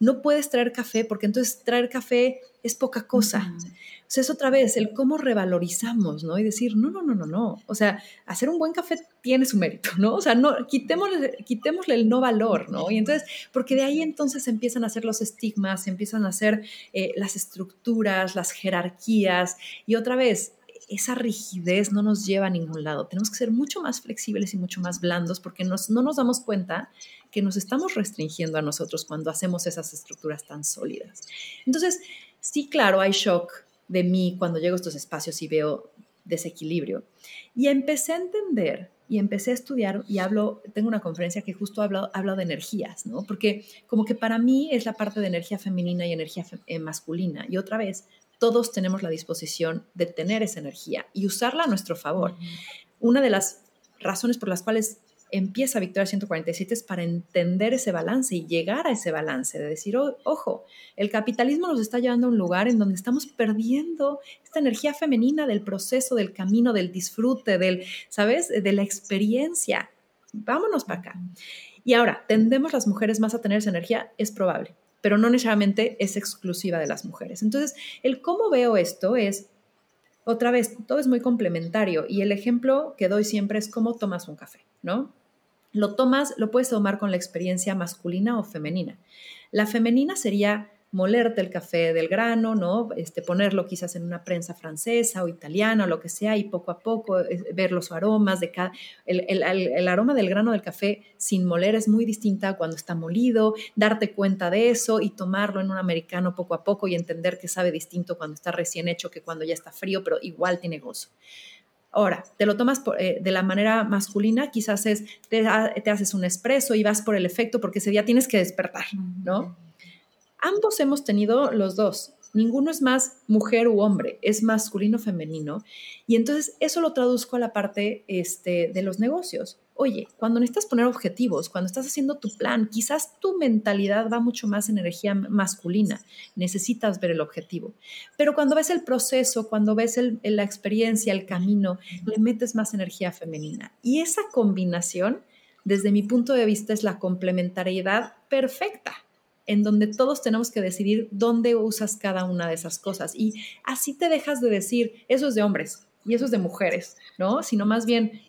no puedes traer café porque entonces traer café es poca cosa. O sea, es otra vez el cómo revalorizamos, ¿no? Y decir, no, no, no, no, no. O sea, hacer un buen café tiene su mérito, ¿no? O sea, no, quitémosle, quitémosle el no valor, ¿no? Y entonces, porque de ahí entonces empiezan a hacer los estigmas, empiezan a hacer eh, las estructuras, las jerarquías. Y otra vez, esa rigidez no nos lleva a ningún lado. Tenemos que ser mucho más flexibles y mucho más blandos porque no nos damos cuenta que nos estamos restringiendo a nosotros cuando hacemos esas estructuras tan sólidas. Entonces, sí, claro, hay shock de mí cuando llego a estos espacios y veo desequilibrio. Y empecé a entender y empecé a estudiar y hablo, tengo una conferencia que justo hablo, hablo de energías, ¿no? Porque como que para mí es la parte de energía femenina y energía eh, masculina. Y otra vez, todos tenemos la disposición de tener esa energía y usarla a nuestro favor. Una de las razones por las cuales empieza Victoria 147 es para entender ese balance y llegar a ese balance, de decir, ojo, el capitalismo nos está llevando a un lugar en donde estamos perdiendo esta energía femenina del proceso, del camino, del disfrute, del, ¿sabes?, de la experiencia. Vámonos para acá. Y ahora, ¿tendemos las mujeres más a tener esa energía? Es probable, pero no necesariamente es exclusiva de las mujeres. Entonces, el cómo veo esto es, otra vez, todo es muy complementario y el ejemplo que doy siempre es cómo tomas un café, ¿no? lo tomas, lo puedes tomar con la experiencia masculina o femenina. La femenina sería molerte el café del grano, ¿no? Este, ponerlo quizás en una prensa francesa o italiana o lo que sea y poco a poco eh, ver los aromas de cada... El, el, el, aroma del grano del café sin moler es muy distinta cuando está molido, darte cuenta de eso y tomarlo en un americano poco a poco y entender que sabe distinto cuando está recién hecho que cuando ya está frío, pero igual tiene gozo. Ahora, te lo tomas eh, de la manera masculina, quizás es, te, te, haces un espresso y vas por el efecto porque ese día tienes que despertar, ¿no? Ambos hemos tenido los dos. Ninguno es más mujer u hombre, es masculino femenino. Y entonces eso lo traduzco a la parte este, de los negocios. Oye, cuando necesitas poner objetivos, cuando estás haciendo tu plan, quizás tu mentalidad va mucho más en energía masculina, necesitas ver el objetivo. Pero cuando ves el proceso, cuando ves la experiencia, el camino, le metes más energía femenina. Y esa combinación, desde mi punto de vista, es la complementariedad perfecta en donde todos tenemos que decidir dónde usas cada una de esas cosas. Y así te dejas de decir, eso es de hombres y eso es de mujeres, ¿no? Sino más bien,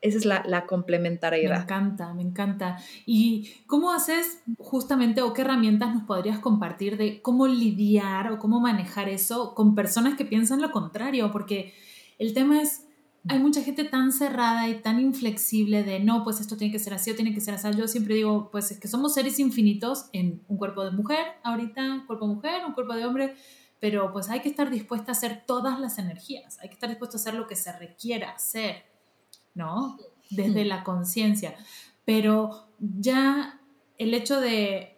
esa es la, complementariedad. Me encanta, me encanta. ¿Y cómo haces justamente o qué herramientas nos podrías compartir de cómo lidiar o cómo manejar eso con personas que piensan lo contrario? Porque el tema es hay mucha gente tan cerrada y tan inflexible de no, pues esto tiene que ser así o tiene que ser así. Yo siempre digo, pues es que somos seres infinitos en un cuerpo de mujer, ahorita cuerpo de mujer, un cuerpo de hombre, pero pues hay que estar dispuesta a hacer todas las energías, hay que estar dispuesto a hacer lo que se requiera hacer, ¿no? Desde la conciencia. Pero ya el hecho de,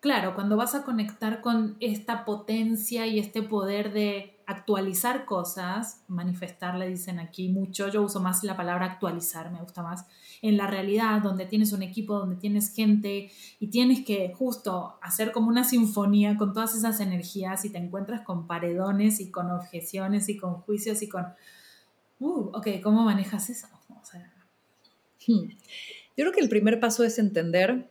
claro, cuando vas a conectar con esta potencia y este poder de actualizar cosas, manifestar, le dicen aquí mucho, yo uso más la palabra actualizar, me gusta más, en la realidad, donde tienes un equipo, donde tienes gente y tienes que justo hacer como una sinfonía con todas esas energías y te encuentras con paredones y con objeciones y con juicios y con, uh, ok, ¿cómo manejas eso? Hmm. Yo creo que el primer paso es entender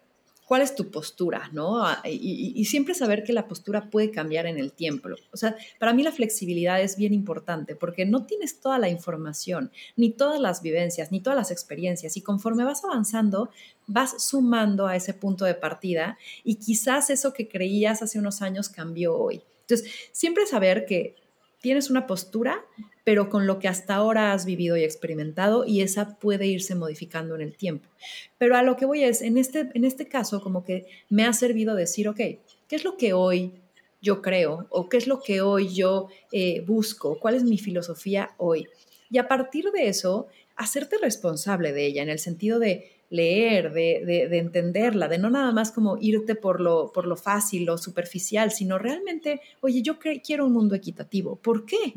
cuál es tu postura, ¿no? Ah, y, siempre saber que la postura puede cambiar en el tiempo. O sea, para mí la flexibilidad es bien importante porque no tienes toda la información, ni todas las vivencias, ni todas las experiencias. Y conforme vas avanzando, vas sumando a ese punto de partida y quizás eso que creías hace unos años cambió hoy. Entonces, siempre saber que tienes una postura, pero con lo que hasta ahora has vivido y experimentado y esa puede irse modificando en el tiempo. Pero a lo que voy es, en este, en este caso, como que me ha servido decir, ok, ¿qué es lo que hoy yo creo o qué es lo que hoy yo eh, busco? ¿Cuál es mi filosofía hoy? Y a partir de eso, hacerte responsable de ella, en el sentido de, leer, de, de, entenderla, de no nada más como irte por lo, por lo fácil, lo superficial, sino realmente, oye, yo quiero un mundo equitativo. ¿Por qué?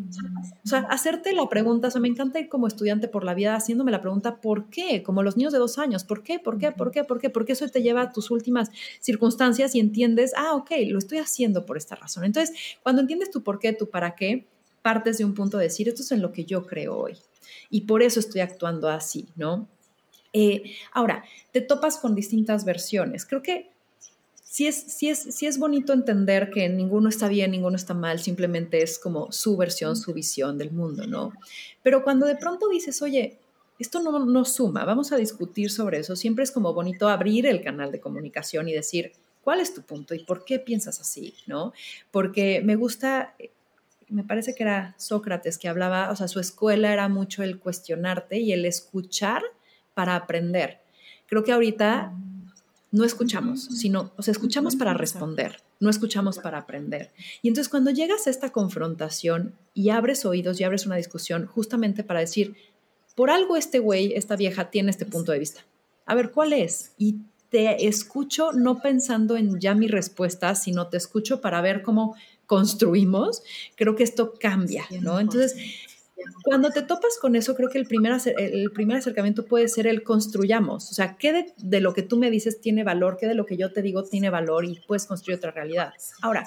O sea, hacerte la pregunta, o sea, me encanta ir como estudiante por la vida haciéndome la pregunta, ¿por qué? Como los niños de dos años, ¿por qué? ¿Por qué? ¿Por qué? ¿Por qué? Porque eso te lleva a tus últimas circunstancias y entiendes, ah, ok, lo estoy haciendo por esta razón. Entonces, cuando entiendes tu por qué, tu para qué, partes de un punto de decir, esto es en lo que yo creo hoy. Y por eso estoy actuando así, ¿no? Eh, ahora, te topas con distintas versiones. Creo que sí es, sí, es, sí es bonito entender que ninguno está bien, ninguno está mal, simplemente es como su versión, su visión del mundo, ¿no? Pero cuando de pronto dices, oye, esto no, no suma, vamos a discutir sobre eso, siempre es como bonito abrir el canal de comunicación y decir, ¿cuál es tu punto y por qué piensas así, ¿no? Porque me gusta me parece que era Sócrates que hablaba, o sea, su escuela era mucho el cuestionarte y el escuchar para aprender. Creo que ahorita no escuchamos, sino, o sea, escuchamos para responder, no escuchamos para aprender. Y entonces cuando llegas a esta confrontación y abres oídos y abres una discusión justamente para decir, por algo este güey, esta vieja tiene este punto de vista. A ver, ¿cuál es? Y te escucho no pensando en ya mi respuesta, sino te escucho para ver cómo construimos, creo que esto cambia, ¿no? Entonces, cuando te topas con eso, creo que el primer, el primer acercamiento puede ser el construyamos. O sea, ¿qué de, de, lo que tú me dices tiene valor? ¿Qué de lo que yo te digo tiene valor? Y puedes construir otra realidad. Ahora,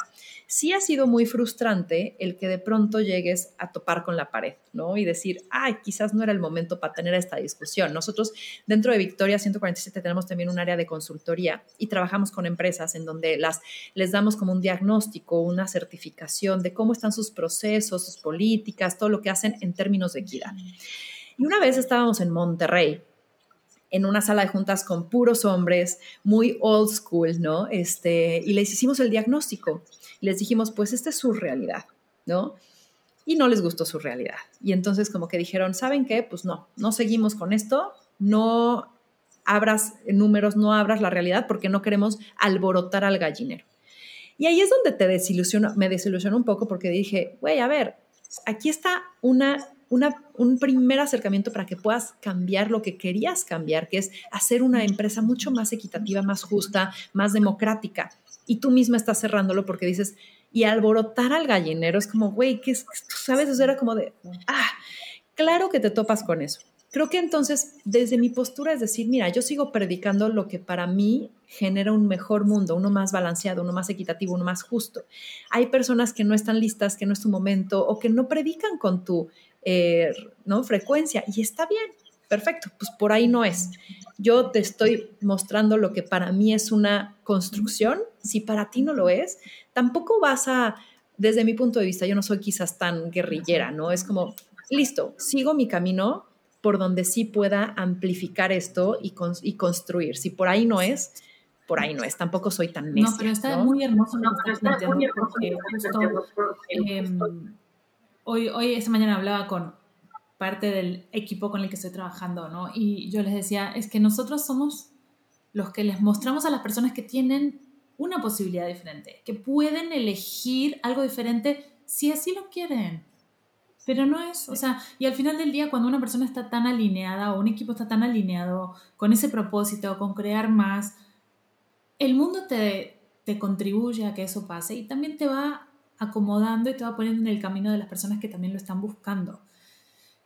sí ha sido muy frustrante el que de pronto llegues a topar con la pared, ¿no? Y decir, ay, quizás no era el momento para tener esta discusión. Nosotros dentro de Victoria 147 tenemos también un área de consultoría y trabajamos con empresas en donde las, les damos como un diagnóstico, una certificación de cómo están sus procesos, sus políticas, todo lo que hacen en términos de equidad. Y una vez estábamos en Monterrey en una sala de juntas con puros hombres, muy old school, ¿no? Este, y les hicimos el diagnóstico. Les dijimos, pues esta es su realidad, ¿no? Y no les gustó su realidad. Y entonces como que dijeron, ¿saben qué? Pues no, no seguimos con esto, no abras números, no abras la realidad porque no queremos alborotar al gallinero. Y ahí es donde te me desilusionó un poco porque dije, güey, a ver, aquí está una un primer acercamiento para que puedas cambiar lo que querías cambiar, que es hacer una empresa mucho más equitativa, más justa, más democrática. Y tú misma estás cerrándolo porque dices, y alborotar al gallinero es como, güey, ¿qué es? ¿Sabes? Eso era como de, ah, claro que te topas con eso. Creo que entonces, desde mi postura es decir, mira, yo sigo predicando lo que para mí genera un mejor mundo, uno más balanceado, uno más equitativo, uno más justo. Hay personas que no están listas, que no es tu momento o que no predican con tu eh, ¿no? frecuencia y está bien, perfecto, pues por ahí no es. Yo te estoy mostrando lo que para mí es una construcción, si para ti no lo es, tampoco vas a, desde mi punto de vista, yo no soy quizás tan guerrillera, ¿no? Es como, listo, sigo mi camino por donde sí pueda amplificar esto y, y construir. Si por ahí no es, por ahí no es, tampoco soy tan necia. No, pero está muy hermoso no, está muy hermoso hoy, hoy, esta mañana hablaba con parte del equipo con el que estoy trabajando, ¿no? Y yo les decía, es que nosotros somos los que les mostramos a las personas que tienen una posibilidad diferente, que pueden elegir algo diferente si así lo quieren. Pero no es, o sea, y al final del día, cuando una persona está tan alineada o un equipo está tan alineado con ese propósito, con crear más, el mundo te, te contribuye a que eso pase y también te va acomodando y te va poniendo en el camino de las personas que también lo están buscando.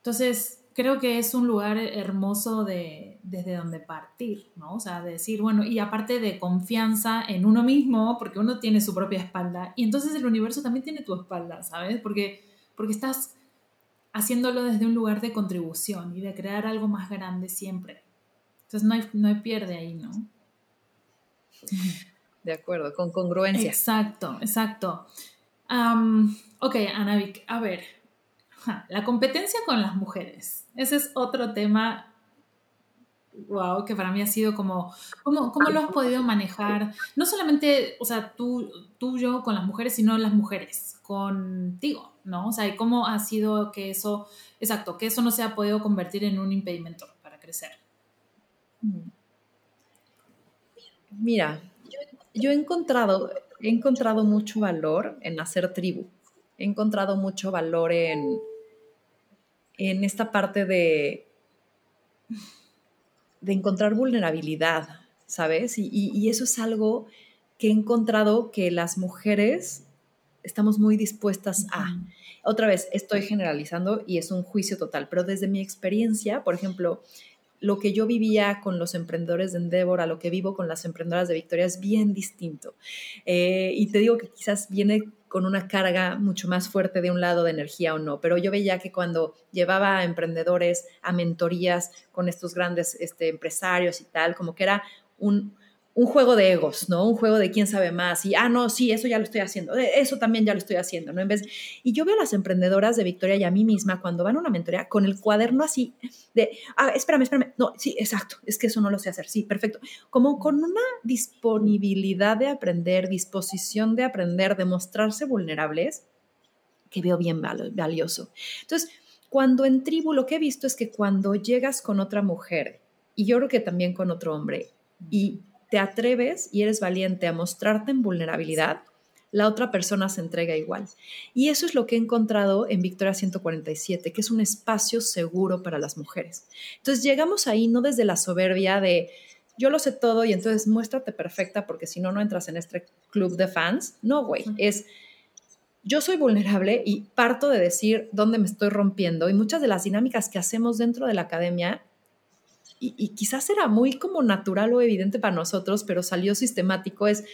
Entonces, creo que es un lugar hermoso de, desde donde partir, ¿no? O sea, de decir, bueno, y aparte de confianza en uno mismo, porque uno tiene su propia espalda, y entonces el universo también tiene tu espalda, ¿sabes? Porque, porque estás haciéndolo desde un lugar de contribución y de crear algo más grande siempre. Entonces no hay, no hay pierde ahí, ¿no? De acuerdo, con congruencia. Exacto, exacto. Um, ok, Anavik, a ver, la competencia con las mujeres. Ese es otro tema, wow, que para mí ha sido como, ¿cómo, cómo lo has podido manejar? No solamente, o sea, tú, tú, yo con las mujeres, sino las mujeres contigo, ¿no? O sea, y cómo ha sido que eso, exacto, que eso no se ha podido convertir en un impedimento para crecer. Mira, yo he encontrado he encontrado mucho valor en hacer tribu. He encontrado mucho valor en, en esta parte de, de encontrar vulnerabilidad, ¿sabes? Y, y, eso es algo que he encontrado que las mujeres estamos muy dispuestas a. Otra vez, estoy generalizando y es un juicio total, pero desde mi experiencia, por ejemplo, lo que yo vivía con los emprendedores de Endeavor a lo que vivo con las emprendedoras de Victoria es bien distinto. Eh, y te digo que quizás viene con una carga mucho más fuerte de un lado de energía o no, pero yo veía que cuando llevaba a emprendedores a mentorías con estos grandes este, empresarios y tal, como que era un, un juego de egos, ¿no? Un juego de quién sabe más y, ah, no, sí, eso ya lo estoy haciendo, eh, eso también ya lo estoy haciendo, ¿no? En vez, y yo veo a las emprendedoras de Victoria y a mí misma cuando van a una mentoría con el cuaderno así de, ah, espérame, espérame, no, sí, exacto, es que eso no lo sé hacer, sí, perfecto, como con una disponibilidad de aprender, disposición de aprender, de mostrarse vulnerables, que veo bien valioso. Entonces, cuando en tribu lo que he visto es que cuando llegas con otra mujer, y yo creo que también con otro hombre, y te atreves y eres valiente a mostrarte en vulnerabilidad, la otra persona se entrega igual. Y eso es lo que he encontrado en Victoria 147, que es un espacio seguro para las mujeres. Entonces llegamos ahí no desde la soberbia de yo lo sé todo y entonces muéstrate perfecta porque si no, no entras en este club de fans. No, güey, es yo soy vulnerable y parto de decir dónde me estoy rompiendo y muchas de las dinámicas que hacemos dentro de la academia y, quizás era muy como natural o evidente para nosotros, pero salió sistemático, es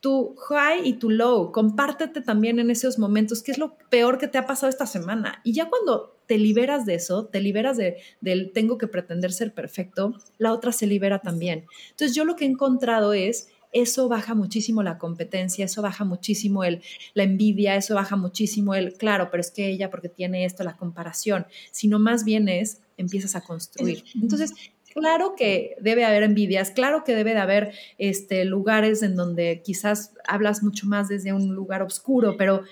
tu high y tu low, compártete también en esos momentos, qué es lo peor que te ha pasado esta semana. Y ya cuando te liberas de eso, te liberas de, del tengo que pretender ser perfecto, la otra se libera también. Entonces yo lo que he encontrado es, eso baja muchísimo la competencia, eso baja muchísimo el, la envidia, eso baja muchísimo el, claro, pero es que ella porque tiene esto, la comparación, sino más bien es, empiezas a construir. Entonces, claro que debe haber envidias, claro que debe de haber este, lugares en donde quizás hablas mucho más desde un lugar oscuro, pero,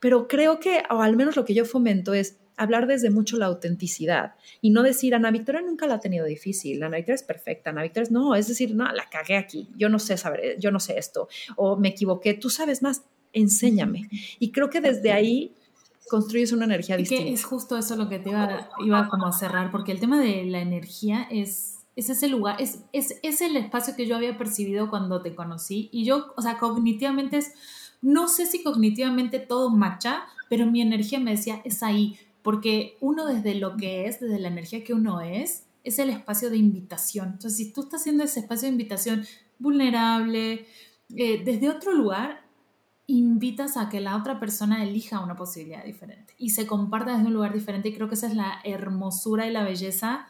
pero creo que, o al menos lo que yo fomento es hablar desde mucho la autenticidad y no decir, Ana Victoria nunca la ha tenido difícil, Ana Victoria es perfecta, Ana Victoria es, no, es decir, no, la cagué aquí, yo no sé saber, yo no sé esto, o me equivoqué, tú sabes más, enséñame. Y creo que desde ahí construyes una energía distinta. es justo eso lo que te iba, iba como a cerrar, porque el tema de la energía es, es ese lugar, es, es, es el espacio que yo había percibido cuando te conocí y yo, o sea, cognitivamente es, no sé si cognitivamente todo marcha, pero mi energía me decía, es ahí, porque uno desde lo que es, desde la energía que uno es, es el espacio de invitación. Entonces, si tú estás haciendo ese espacio de invitación vulnerable, eh, desde otro lugar, invitas a que la otra persona elija una posibilidad diferente y se comparta desde un lugar diferente. Y creo que esa es la hermosura y la belleza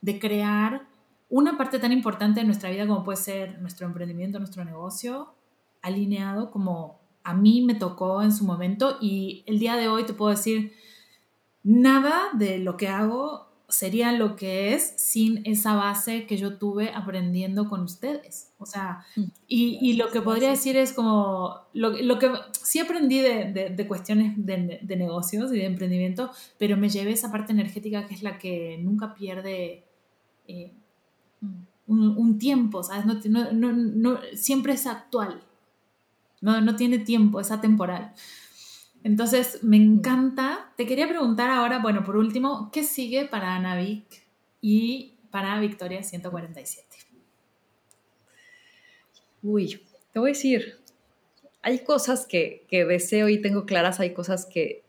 de crear una parte tan importante de nuestra vida como puede ser nuestro emprendimiento, nuestro negocio, alineado como a mí me tocó en su momento. Y el día de hoy te puedo decir, nada de lo que hago sería lo que es sin esa base que yo tuve aprendiendo con ustedes. O sea, mm. y, lo que podría decir es como, lo, que sí aprendí de, cuestiones de, negocios y de emprendimiento, pero me llevé esa parte energética que es la que nunca pierde eh, un, tiempo, ¿sabes? No, siempre es actual, no, no tiene tiempo, es atemporal. Entonces, me encanta. Te quería preguntar ahora, bueno, por último, ¿qué sigue para Anavic y para Victoria 147? Uy, te voy a decir, hay cosas que, que deseo y tengo claras, hay cosas que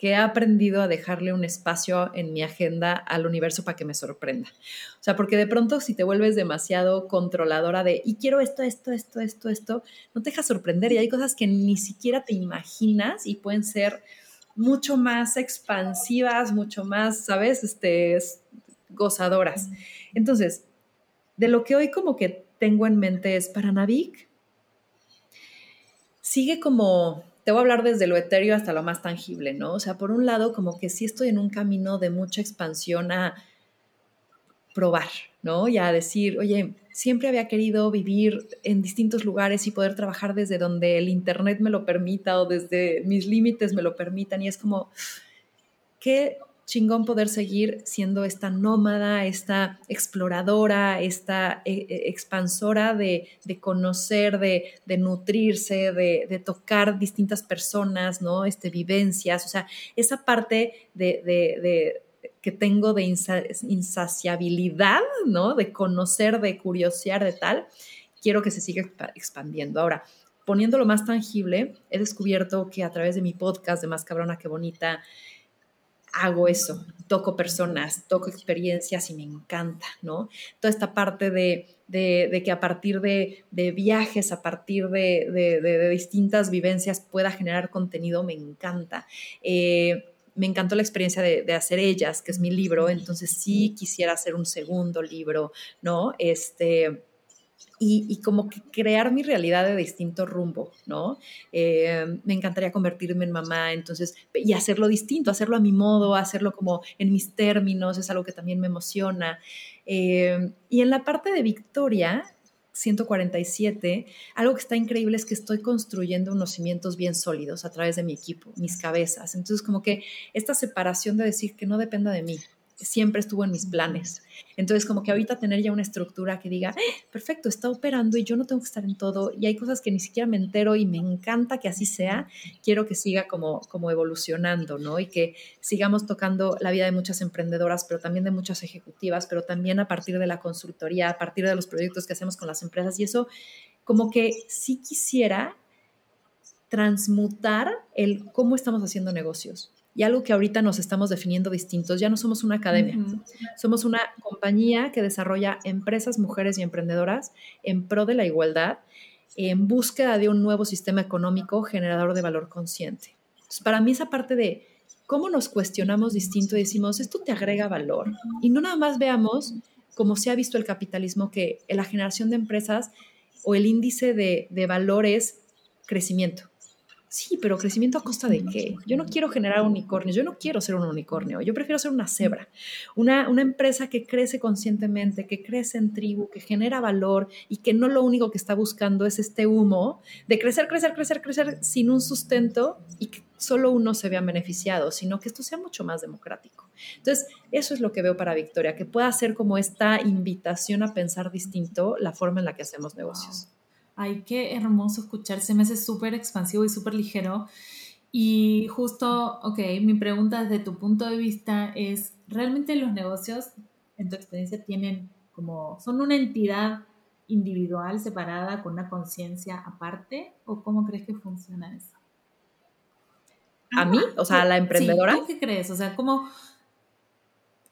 que he aprendido a dejarle un espacio en mi agenda al universo para que me sorprenda. O sea, porque de pronto si te vuelves demasiado controladora de, y quiero esto, esto, esto, esto, esto, no te dejas sorprender y hay cosas que ni siquiera te imaginas y pueden ser mucho más expansivas, mucho más, ¿sabes? Este, gozadoras. Entonces, de lo que hoy como que tengo en mente es para Navik, sigue como te voy a hablar desde lo etéreo hasta lo más tangible, ¿no? O sea, por un lado, como que sí estoy en un camino de mucha expansión a probar, ¿no? Y a decir, oye, siempre había querido vivir en distintos lugares y poder trabajar desde donde el Internet me lo permita o desde mis límites me lo permitan. Y es como, ¿qué chingón poder seguir siendo esta nómada, esta exploradora, esta eh, eh, expansora de, conocer, de, nutrirse, de, tocar distintas personas, ¿no? Este, vivencias, o sea, esa parte de, que tengo de insaciabilidad, ¿no? De conocer, de curiosear, de tal, quiero que se siga expandiendo. Ahora, poniéndolo más tangible, he descubierto que a través de mi podcast de Más Cabrona que Bonita, hago eso, toco personas, toco experiencias y me encanta, ¿no? Toda esta parte de, que a partir de, viajes, a partir de, distintas vivencias pueda generar contenido, me encanta. Eh, me encantó la experiencia de, hacer ellas, que es mi libro, entonces sí quisiera hacer un segundo libro, ¿no? Este, y, como que crear mi realidad de distinto rumbo, ¿no? Eh, me encantaría convertirme en mamá, entonces, y hacerlo distinto, hacerlo a mi modo, hacerlo como en mis términos, es algo que también me emociona. Eh, y en la parte de Victoria, 147, algo que está increíble es que estoy construyendo unos cimientos bien sólidos a través de mi equipo, mis cabezas. Entonces, como que esta separación de decir que no dependa de mí, siempre estuvo en mis planes. Entonces, como que ahorita tener ya una estructura que diga, ¡Ah! perfecto, está operando y yo no tengo que estar en todo y hay cosas que ni siquiera me entero y me encanta que así sea, quiero que siga como, como evolucionando, ¿no? Y que sigamos tocando la vida de muchas emprendedoras, pero también de muchas ejecutivas, pero también a partir de la consultoría, a partir de los proyectos que hacemos con las empresas y eso, como que sí quisiera transmutar el cómo estamos haciendo negocios y algo que ahorita nos estamos definiendo distintos. Ya no somos una academia, somos una compañía que desarrolla empresas, mujeres y emprendedoras en pro de la igualdad, en búsqueda de un nuevo sistema económico generador de valor consciente. para mí esa parte de cómo nos cuestionamos distinto y decimos, esto te agrega valor. Y no nada más veamos, como se ha visto el capitalismo, que la generación de empresas o el índice de, de valor es crecimiento Sí, pero crecimiento a costa de qué? Yo no quiero generar unicornios, yo no quiero ser un unicornio, yo prefiero ser una cebra, una, una empresa que crece conscientemente, que crece en tribu, que genera valor y que no lo único que está buscando es este humo de crecer, crecer, crecer, crecer sin un sustento y que solo uno se vea beneficiado, sino que esto sea mucho más democrático. Entonces, eso es lo que veo para Victoria, que pueda ser como esta invitación a pensar distinto la forma en la que hacemos negocios. Ay, qué hermoso escucharse, me hace súper expansivo y súper ligero. Y justo, ok, mi pregunta desde tu punto de vista es, ¿realmente los negocios, en tu experiencia, tienen como, son una entidad individual, separada, con una conciencia aparte? ¿O cómo crees que funciona eso? ¿A mí? O sea, a la emprendedora. Sí, ¿Qué crees? O sea, ¿cómo...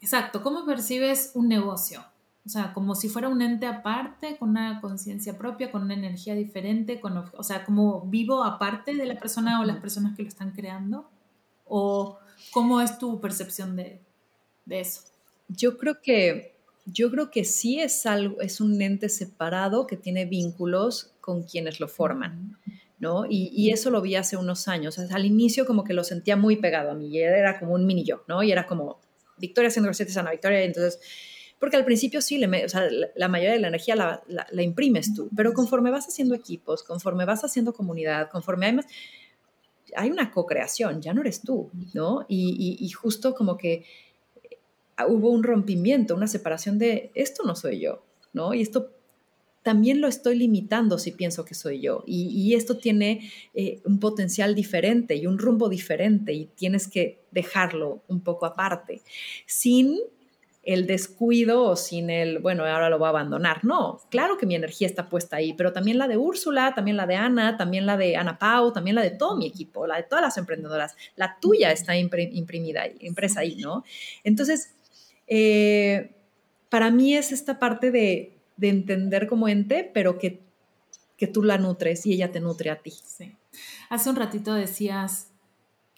Exacto, ¿cómo percibes un negocio? O sea, como si fuera un ente aparte, con una conciencia propia, con una energía diferente, con, o sea, como vivo aparte de la persona o las personas que lo están creando. ¿O cómo es tu percepción de, eso? Yo creo que yo creo que sí es algo, es un ente separado que tiene vínculos con quienes lo forman, ¿no? Y, eso lo vi hace unos años. al inicio como que lo sentía muy pegado a mí, y era como un mini yo, ¿no? Y era como Victoria haciendo recetas Ana Victoria, y entonces porque al principio sí, le, o sea, la, mayoría de la energía la, la, imprimes tú, pero conforme vas haciendo equipos, conforme vas haciendo comunidad, conforme hay más, hay una co-creación, ya no eres tú, ¿no? Y, y, justo como que hubo un rompimiento, una separación de esto no soy yo, ¿no? Y esto también lo estoy limitando si pienso que soy yo. Y, y esto tiene eh, un potencial diferente y un rumbo diferente y tienes que dejarlo un poco aparte, sin el descuido o sin el, bueno, ahora lo voy a abandonar. No, claro que mi energía está puesta ahí, pero también la de Úrsula, también la de Ana, también la de Ana Pau, también la de todo mi equipo, la de todas las emprendedoras. La tuya está imprimida, impresa ahí, ¿no? Entonces, eh, para mí es esta parte de, entender como ente, pero que, que tú la nutres y ella te nutre a ti. Sí. Hace un ratito decías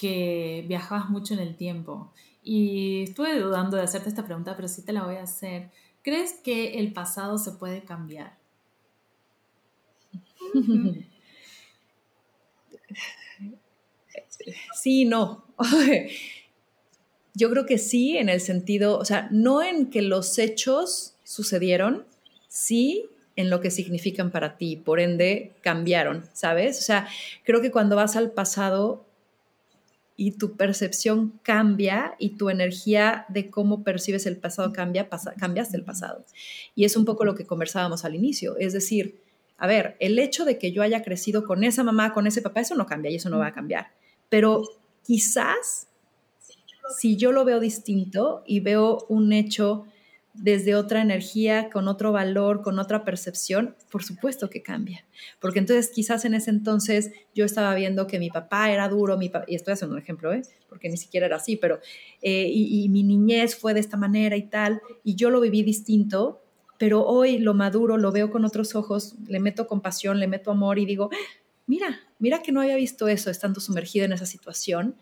que viajabas mucho en el tiempo y estuve dudando de hacerte esta pregunta, pero sí te la voy a hacer. ¿Crees que el pasado se puede cambiar? Sí, no. Yo creo que sí, en el sentido, o sea, no en que los hechos sucedieron, sí en lo que significan para ti, por ende cambiaron, ¿sabes? O sea, creo que cuando vas al pasado y tu percepción cambia y tu energía de cómo percibes el pasado cambia, pasa, cambias del pasado. Y es un poco lo que conversábamos al inicio, es decir, a ver, el hecho de que yo haya crecido con esa mamá, con ese papá, eso no cambia y eso no va a cambiar. Pero quizás si yo lo veo distinto y veo un hecho desde otra energía, con otro valor, con otra percepción, por supuesto que cambia. Porque entonces quizás en ese entonces yo estaba viendo que mi papá era duro, mi y estoy haciendo un ejemplo, ¿eh? porque ni siquiera era así, pero eh, y, mi niñez fue de esta manera y tal, y yo lo viví distinto, pero hoy lo maduro, lo veo con otros ojos, le meto compasión, le meto amor y digo, mira, mira que no había visto eso estando sumergido en esa situación.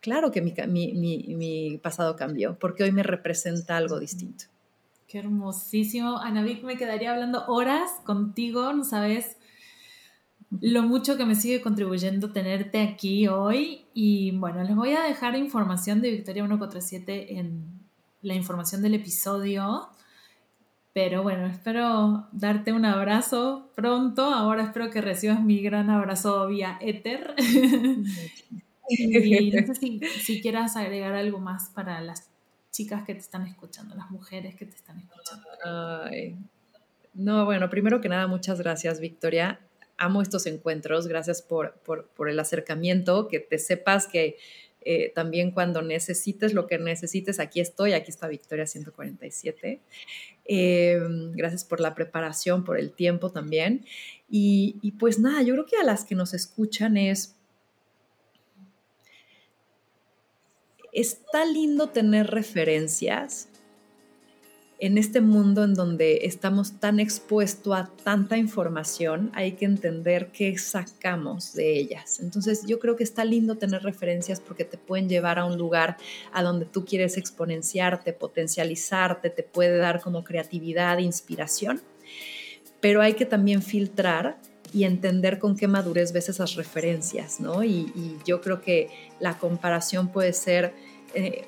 Claro que mi, mi, mi pasado cambió, porque hoy me representa algo distinto. Qué hermosísimo. Anavik, me quedaría hablando horas contigo, no sabes lo mucho que me sigue contribuyendo tenerte aquí hoy. Y bueno, les voy a dejar información de Victoria 147 en la información del episodio. Pero bueno, espero darte un abrazo pronto. Ahora espero que recibas mi gran abrazo vía éter. y no sé si, si quieras agregar algo más para las chicas que te están escuchando, las mujeres que te están escuchando? No, bueno, primero que nada, muchas gracias, Victoria. Amo estos encuentros, gracias por, por, el acercamiento, que te sepas que eh, también cuando necesites lo que necesites, aquí estoy, aquí está Victoria 147. Em, gracias por la preparación, por el tiempo también. Y, y pues nada, yo creo que a las que nos escuchan es está lindo tener referencias en este mundo en donde estamos tan expuestos a tanta información, hay que entender qué sacamos de ellas. Entonces yo creo que está lindo tener referencias porque te pueden llevar a un lugar a donde tú quieres exponenciarte, potencializarte, te puede dar como creatividad, inspiración, pero hay que también filtrar y entender con qué madurez ves esas referencias, ¿no? Y, yo creo que la comparación puede ser eh,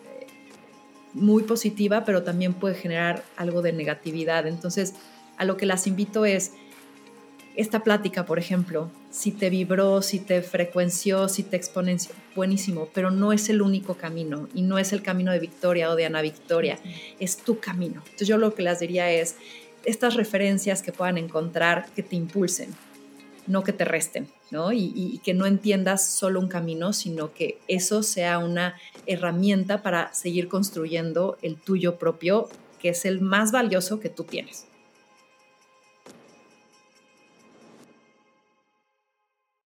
muy positiva, pero también puede generar algo de negatividad. Entonces, a lo que las invito es esta plática, por ejemplo, si te vibró, si te frecuenció, si te exponenció, buenísimo, pero no es el único camino y no es el camino de Victoria o de Ana Victoria, es tu camino. Entonces yo lo que les diría es estas referencias que puedan encontrar que te impulsen, no que te resten, ¿no? Y, y, que no entiendas solo un camino, sino que eso sea una herramienta para seguir construyendo el tuyo propio, que es el más valioso que tú tienes.